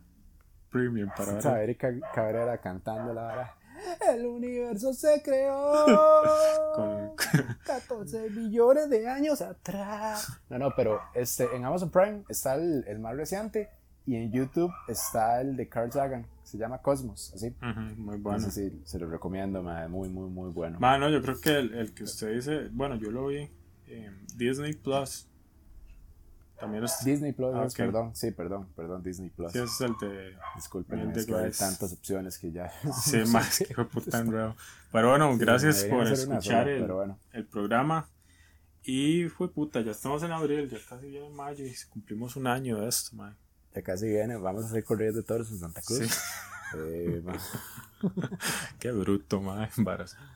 S1: premium para ver.
S2: Erika Cabrera cantando la hora. El universo se creó con 14 millones de años atrás. No, no, pero este, en Amazon Prime está el, el más reciente y en YouTube está el de Carl Sagan, se llama Cosmos, así.
S1: muy bueno.
S2: sí, se lo recomiendo, muy, muy, muy bueno.
S1: Bueno, yo creo que el, que usted dice, bueno, yo lo vi en Disney Plus. También es...
S2: Disney Plus, ah, perdón, sí, perdón, perdón, Disney Plus.
S1: Sí, es el de...
S2: Disculpen, es que hay tantas opciones que ya...
S1: Sí, más que puta Pero bueno, gracias por escuchar el, el programa. Y fue puta, ya estamos en abril, ya casi viene mayo y cumplimos un año de esto, man
S2: ya casi viene, vamos a hacer corridas de toros en Santa Cruz. Sí. Eh,
S1: Qué bruto, madre,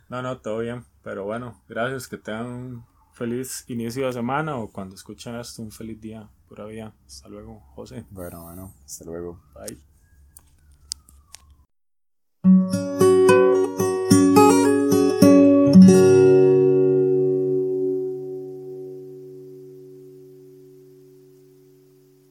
S1: No, no, todo bien, pero bueno, gracias, que tengan un feliz inicio de semana o cuando escuchen esto, un feliz día, pura vida. Hasta luego, José.
S2: Bueno, bueno, hasta luego.
S1: Bye.